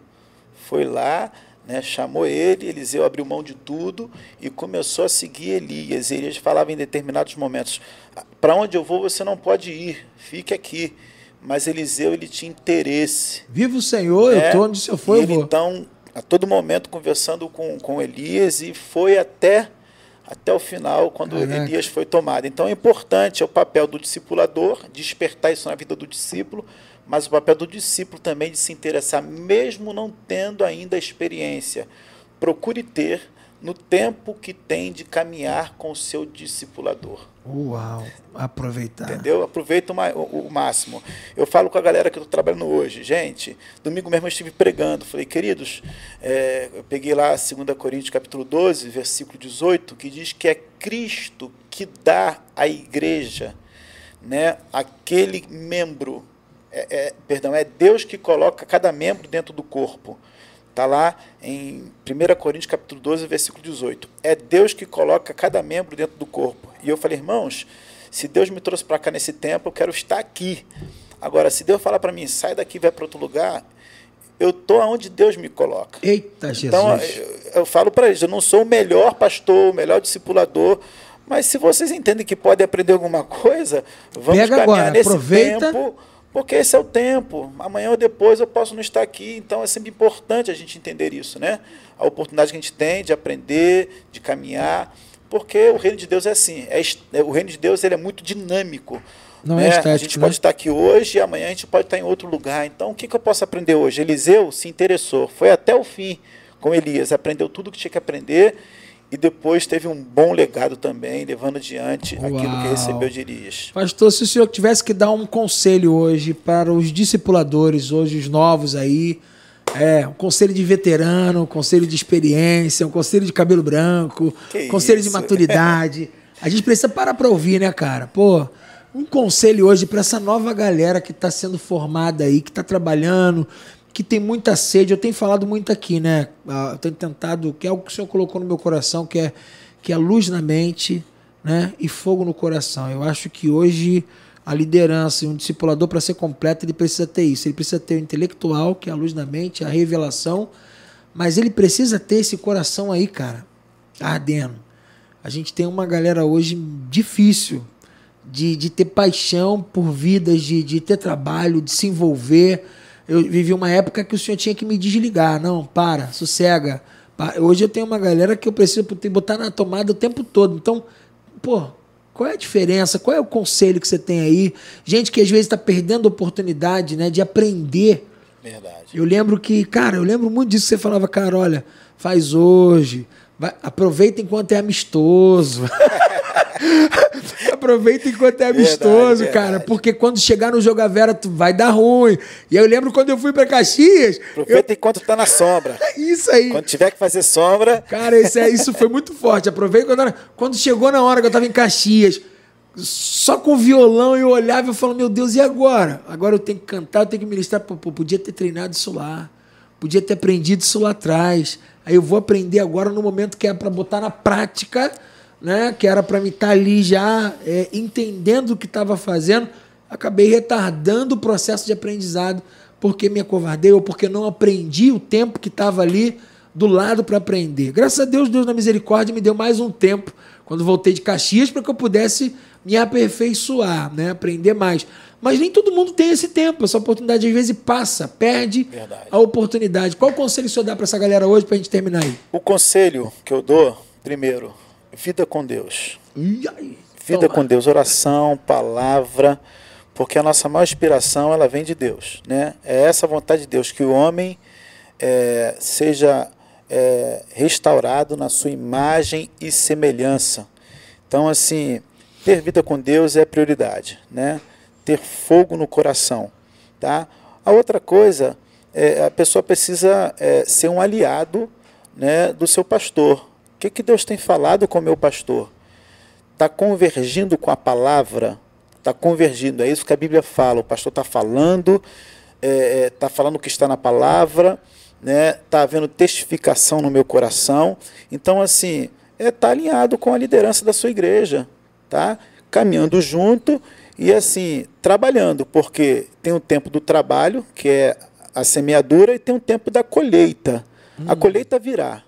Foi lá, né, chamou ele, Eliseu abriu mão de tudo e começou a seguir Elias. Elias falava em determinados momentos: Para onde eu vou você não pode ir, fique aqui. Mas Eliseu ele tinha interesse. Viva o Senhor, né? eu estou onde o Senhor foi, eu vou. Então, a todo momento conversando com, com Elias e foi até até o final, quando Caraca. Elias foi tomado. Então é importante é o papel do discipulador, despertar isso na vida do discípulo, mas o papel do discípulo também de se interessar, mesmo não tendo ainda experiência. Procure ter no tempo que tem de caminhar com o seu discipulador. Uau, aproveitar. Entendeu? Aproveita o, o, o máximo. Eu falo com a galera que eu estou trabalhando hoje. Gente, domingo mesmo eu estive pregando. Falei, queridos, é, eu peguei lá 2 Coríntios capítulo 12, versículo 18, que diz que é Cristo que dá à igreja né, aquele membro. É, é, perdão, é Deus que coloca cada membro dentro do corpo. Está lá em 1 Coríntios capítulo 12, versículo 18. É Deus que coloca cada membro dentro do corpo. E eu falei, irmãos, se Deus me trouxe para cá nesse tempo, eu quero estar aqui. Agora, se Deus falar para mim, sai daqui e vai para outro lugar, eu estou onde Deus me coloca. Eita, Jesus. Então, eu, eu falo para eles, eu não sou o melhor pastor, o melhor discipulador, mas se vocês entendem que podem aprender alguma coisa, vamos Pega caminhar agora, nesse aproveita. tempo porque esse é o tempo. Amanhã ou depois eu posso não estar aqui. Então é sempre importante a gente entender isso, né? A oportunidade que a gente tem de aprender, de caminhar, porque o reino de Deus é assim. É, é o reino de Deus ele é muito dinâmico. Não né? é estético, a gente né? pode estar aqui hoje e amanhã a gente pode estar em outro lugar. Então o que, que eu posso aprender hoje? Eliseu se interessou, foi até o fim com Elias, aprendeu tudo que tinha que aprender e depois teve um bom legado também, levando adiante aquilo que Uau. recebeu de Elias. Pastor, se o senhor tivesse que dar um conselho hoje para os discipuladores, hoje os novos aí, é, um conselho de veterano, um conselho de experiência, um conselho de cabelo branco, Que um conselho de isso. maturidade. A gente precisa parar para ouvir, né, cara? Pô, um conselho hoje para essa nova galera que está sendo formada aí, que está trabalhando, que tem muita sede. Eu tenho falado muito aqui, né? Ah, Eu tenho tentado, que é algo que o senhor colocou no meu coração, que é, que é luz na mente né? e fogo no coração. Eu acho que hoje a liderança e um discipulador, para ser completo, ele precisa ter isso. Ele precisa ter o intelectual, que é a luz na mente, a revelação, mas ele precisa ter esse coração aí, cara, ardendo. A gente tem uma galera hoje difícil de, de ter paixão por vidas, de, de ter trabalho, de se envolver. Eu vivi uma época que o senhor tinha que me desligar. Não, para, sossega. Hoje eu tenho uma galera que eu preciso botar na tomada o tempo todo. Então, pô, qual é a diferença? Qual é o conselho que você tem aí? Gente que às vezes está perdendo a oportunidade né, de aprender. Verdade. Eu lembro que, cara, eu lembro muito disso que você falava, cara, olha, faz hoje, vai- aproveita enquanto é amistoso. aproveita enquanto é amistoso, Verdade, cara, verdade. porque quando chegar no Joga Vera, tu vai dar ruim. E aí eu lembro quando eu fui pra Caxias, Aproveita enquanto está na sombra. eu- isso aí. Quando tiver que fazer sombra, Cara, esse, é- isso foi muito forte. Aproveita quando, era- quando chegou na hora que eu tava em Caxias, só com violão eu olhava e eu falava, meu Deus, e agora? Agora eu tenho que cantar, eu tenho que ministrar. Pô, podia ter treinado isso lá. Podia ter aprendido isso lá atrás. Aí eu vou aprender agora no momento que é para botar na prática, né? Que era para mim estar ali já é, entendendo o que estava fazendo. Acabei retardando o processo de aprendizado porque me acovardei ou porque não aprendi o tempo que estava ali do lado para aprender. Graças a Deus, Deus na misericórdia me deu mais um tempo quando voltei de Caxias para que eu pudesse me aperfeiçoar, né? aprender mais. Mas nem todo mundo tem esse tempo, essa oportunidade às vezes passa, perde Verdade. a oportunidade. Qual conselho o senhor dá para essa galera hoje para a gente terminar aí? o conselho que eu dou, primeiro, vida com Deus. Ai, Vida toma. com Deus, oração, palavra, porque a nossa maior inspiração ela vem de Deus, né? É essa vontade de Deus que o homem é, seja é, restaurado na sua imagem e semelhança. Então, assim, ter vida com Deus é prioridade, né? Ter fogo no coração, tá? A outra coisa, é, a pessoa precisa é, ser um aliado, né, do seu pastor. O que, que Deus tem falado com o meu pastor? está convergindo com a palavra, está convergindo, é isso que a Bíblia fala, o pastor está falando, está falando o que está na palavra, né? Está havendo testificação no meu coração. Então, assim, é, tá alinhado com a liderança da sua igreja, tá? Caminhando junto e assim, trabalhando, porque tem o tempo do trabalho, que é a semeadura, e tem o tempo da colheita. A colheita virá,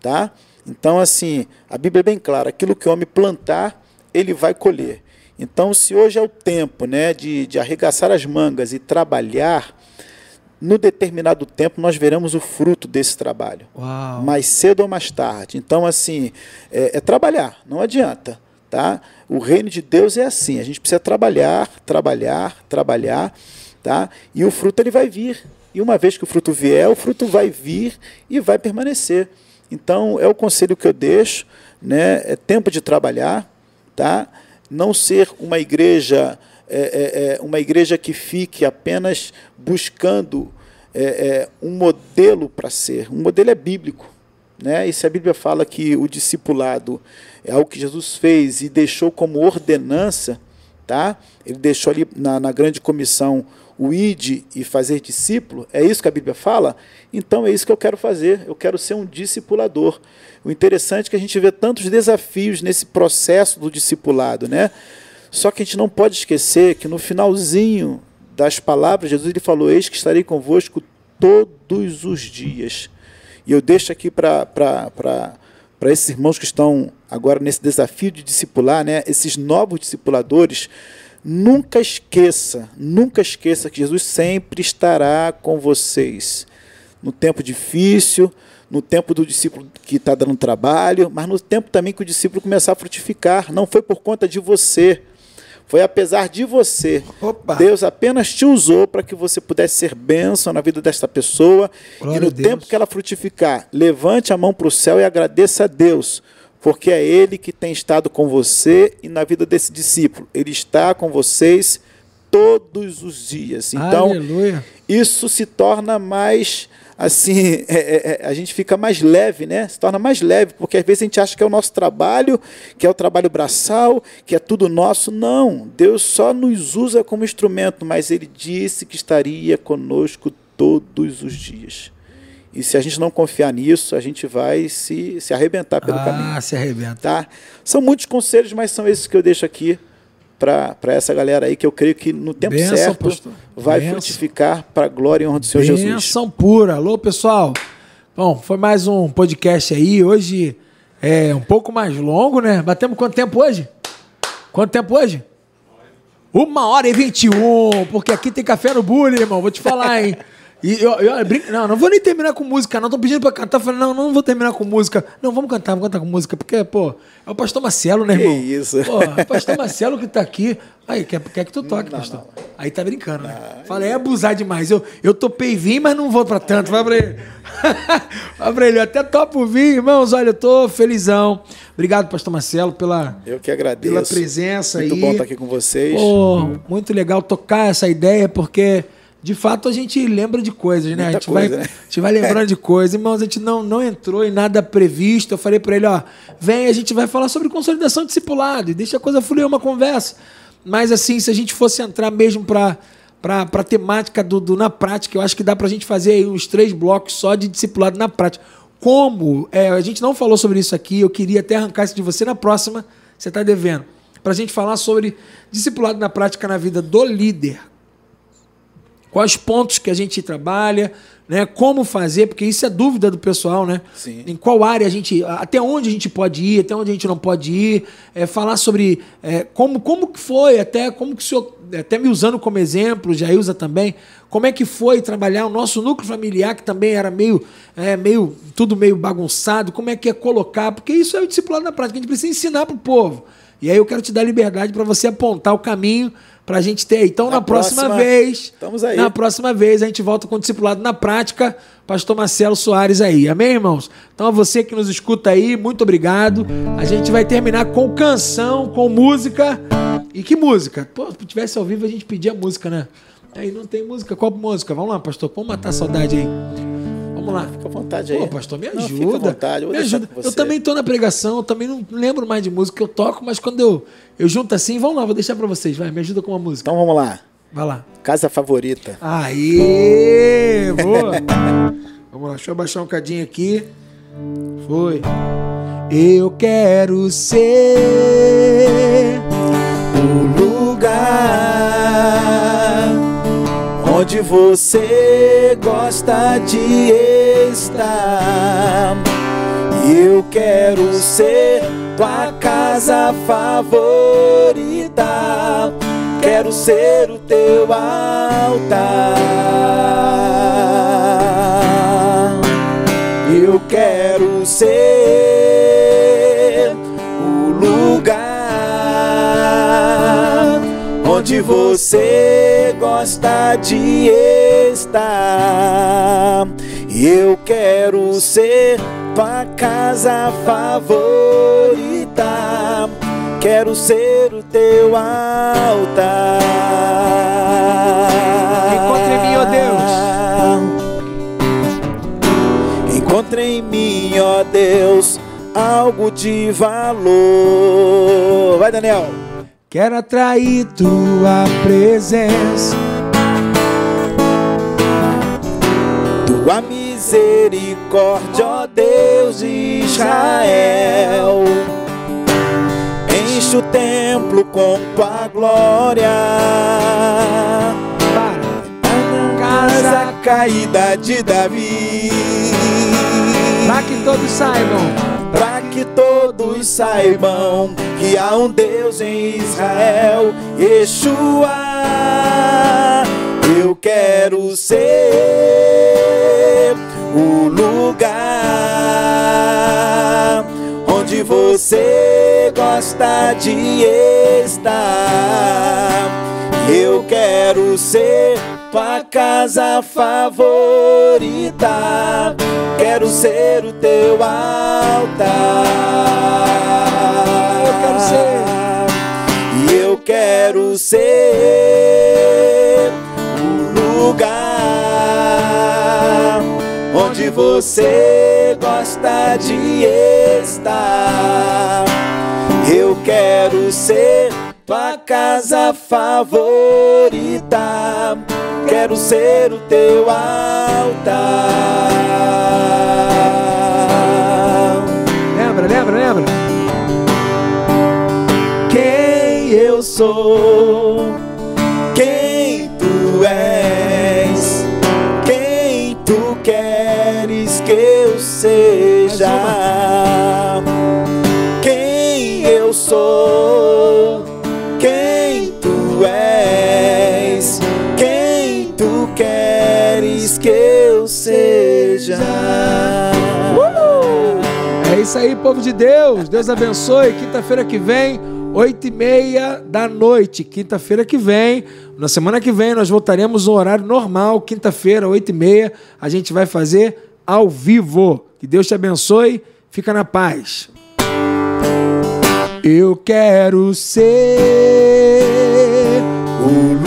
tá? Então, assim, a Bíblia é bem clara: aquilo que o homem plantar, ele vai colher. Então, se hoje é o tempo né, de, de arregaçar as mangas e trabalhar, no determinado tempo nós veremos o fruto desse trabalho. Uau. Mais cedo ou mais tarde. Então, assim, é, é trabalhar, não adianta. Tá? O reino de Deus é assim: a gente precisa trabalhar, trabalhar, trabalhar. tá? E o fruto ele vai vir. E uma vez que o fruto vier, o fruto vai vir e vai permanecer. Então, é o conselho que eu deixo, né? É tempo de trabalhar, tá? Não ser uma igreja, é, é, é uma igreja que fique apenas buscando é, é um modelo para ser. Um modelo é bíblico, né? E se a Bíblia fala que o discipulado é algo que Jesus fez e deixou como ordenança, tá? Ele deixou ali na, na grande comissão o id e fazer discípulo, é isso que a Bíblia fala? Então é isso que eu quero fazer, eu quero ser um discipulador. O interessante é que a gente vê tantos desafios nesse processo do discipulado, né? Só que a gente não pode esquecer que no finalzinho das palavras, Jesus ele falou: Eis que estarei convosco todos os dias. E eu deixo aqui para esses irmãos que estão agora nesse desafio de discipular, né? esses novos discipuladores, Nunca esqueça, nunca esqueça que Jesus sempre estará com vocês. No tempo difícil, no tempo do discípulo que está dando trabalho, mas no tempo também que o discípulo começar a frutificar. Não foi por conta de você, foi apesar de você. Opa. Deus apenas te usou para que você pudesse ser bênção na vida desta pessoa. Glória e no tempo que ela frutificar, levante a mão para o céu e agradeça a Deus porque é Ele que tem estado com você e na vida desse discípulo. Ele está com vocês todos os dias. Então, Aleluia. isso se torna mais assim, é, é, é, a gente fica mais leve, né? Se torna mais leve, porque às vezes a gente acha que é o nosso trabalho, que é o trabalho braçal, que é tudo nosso. Não, Deus só nos usa como instrumento, mas Ele disse que estaria conosco todos os dias. E se a gente não confiar nisso, a gente vai se, se arrebentar pelo ah, caminho. Ah, se arrebenta. Tá? São muitos conselhos, mas são esses que eu deixo aqui para essa galera aí, que eu creio que no tempo Benção, certo pastor. vai Benção. frutificar para a glória e honra do Senhor Benção Jesus. Benção pura. Alô, pessoal. Bom, foi mais um podcast aí. Hoje é um pouco mais longo, né? Batemos quanto tempo hoje? Quanto tempo hoje? Uma hora e vinte e um, porque aqui tem café no bullying, irmão. Vou te falar, hein? E eu, eu, eu não, não vou nem terminar com música, não. Tô pedindo pra cantar. Falei, não, não vou terminar com música. Não, vamos cantar, vamos cantar com música. Porque, pô, é o pastor Marcelo, né, irmão? Que isso. Pô, é o pastor Marcelo que tá aqui. Aí, quer, quer que tu toque, não, pastor? Não. Aí tá brincando, né? Falei, é abusar demais. Eu, eu topei vir, mas não vou pra tanto. Vai pra ele. Vai pra ele. Eu até topo vir, irmãos. Olha, eu tô felizão. Obrigado, pastor Marcelo, pela, eu que agradeço. pela presença muito aí. Muito bom estar aqui com vocês. Pô, muito legal tocar essa ideia, porque de fato a gente lembra de coisas, né? a gente, coisa, vai, né? a gente vai lembrando de coisas. Irmãos, a gente não, não entrou em nada previsto. Eu falei para ele, ó, vem, a gente vai falar sobre consolidação discipulado e deixa a coisa fluir uma conversa. Mas assim, se a gente fosse entrar mesmo para para a temática do, do, na prática, eu acho que dá para a gente fazer aí uns três blocos só de discipulado na prática. Como? É, a gente não falou sobre isso aqui, eu queria até arrancar isso de você na próxima, você está devendo. Para a gente falar sobre discipulado na prática na vida do líder quais pontos que a gente trabalha, né? Como fazer, porque isso é dúvida do pessoal, né? Sim. Em qual área a gente, até onde a gente pode ir, até onde a gente não pode ir, é, falar sobre é, como como que foi, até como que o senhor, até me usando como exemplo, já usa também, como é que foi trabalhar o nosso núcleo familiar que também era meio, é, meio tudo meio bagunçado, como é que é colocar, porque isso é o discipulado na prática, a gente precisa ensinar para o povo. E aí eu quero te dar liberdade para você apontar o caminho para a gente ter. Então, na, na próxima, próxima, vez, estamos aí. na próxima vez, a gente volta com o discipulado na prática, pastor Marcelo Soares aí. Amém, irmãos? Então, a você que nos escuta aí, muito obrigado. A gente vai terminar com canção, com música. E que música? Pô, se tivesse ao vivo, a gente pedia música, né? Aí não tem música. Qual música? Vamos lá, pastor. Vamos matar a saudade aí. Vamos lá. Fica à vontade aí. Pô, pastor, me ajuda. Não, fica à vontade. me ajuda. Eu também tô na pregação, eu também não lembro mais de música que eu toco, mas quando eu, eu junto assim, vamos lá, vou deixar para vocês. Vai, me ajuda com uma música. Então vamos lá. Vai lá. Casa favorita. Aí, boa. vamos lá, deixa eu abaixar um cadinho aqui. Foi. Eu quero ser o lugar onde você gosta de estar. Eu quero ser tua casa favorita. Quero ser o teu altar. Eu quero ser o lugar onde você gosta de estar. Eu quero ser tua casa favorita. Quero ser o teu altar. Encontre em mim, ó Deus. Encontre em mim, ó Deus, algo de valor. Vai, Daniel. Quero atrair tua presença. Tua misericórdia, ó Deus de Israel. Enche o templo com tua glória. Casa caída de Davi. Para que todos saibam. Para que todos saibam que há um Deus em Israel, Yeshua. Eu quero ser o lugar onde você gosta de estar. Eu quero ser tua casa favorita. Quero ser o teu altar. Eu quero ser. E eu quero ser o lugar onde você gosta de estar. Eu quero ser tua casa favorita. Quero ser o teu altar. Lembra, lembra, lembra? Quem eu sou, seja. Quem eu sou, quem tu és, quem tu queres que eu seja. É isso aí, povo de Deus. Deus abençoe. Quinta-feira que vem, oito e meia da noite. Quinta-feira que vem, na semana que vem, nós voltaremos no horário normal. Quinta-feira, oito e meia, a gente vai fazer ao vivo. Que Deus te abençoe. Fica na paz. Eu quero ser o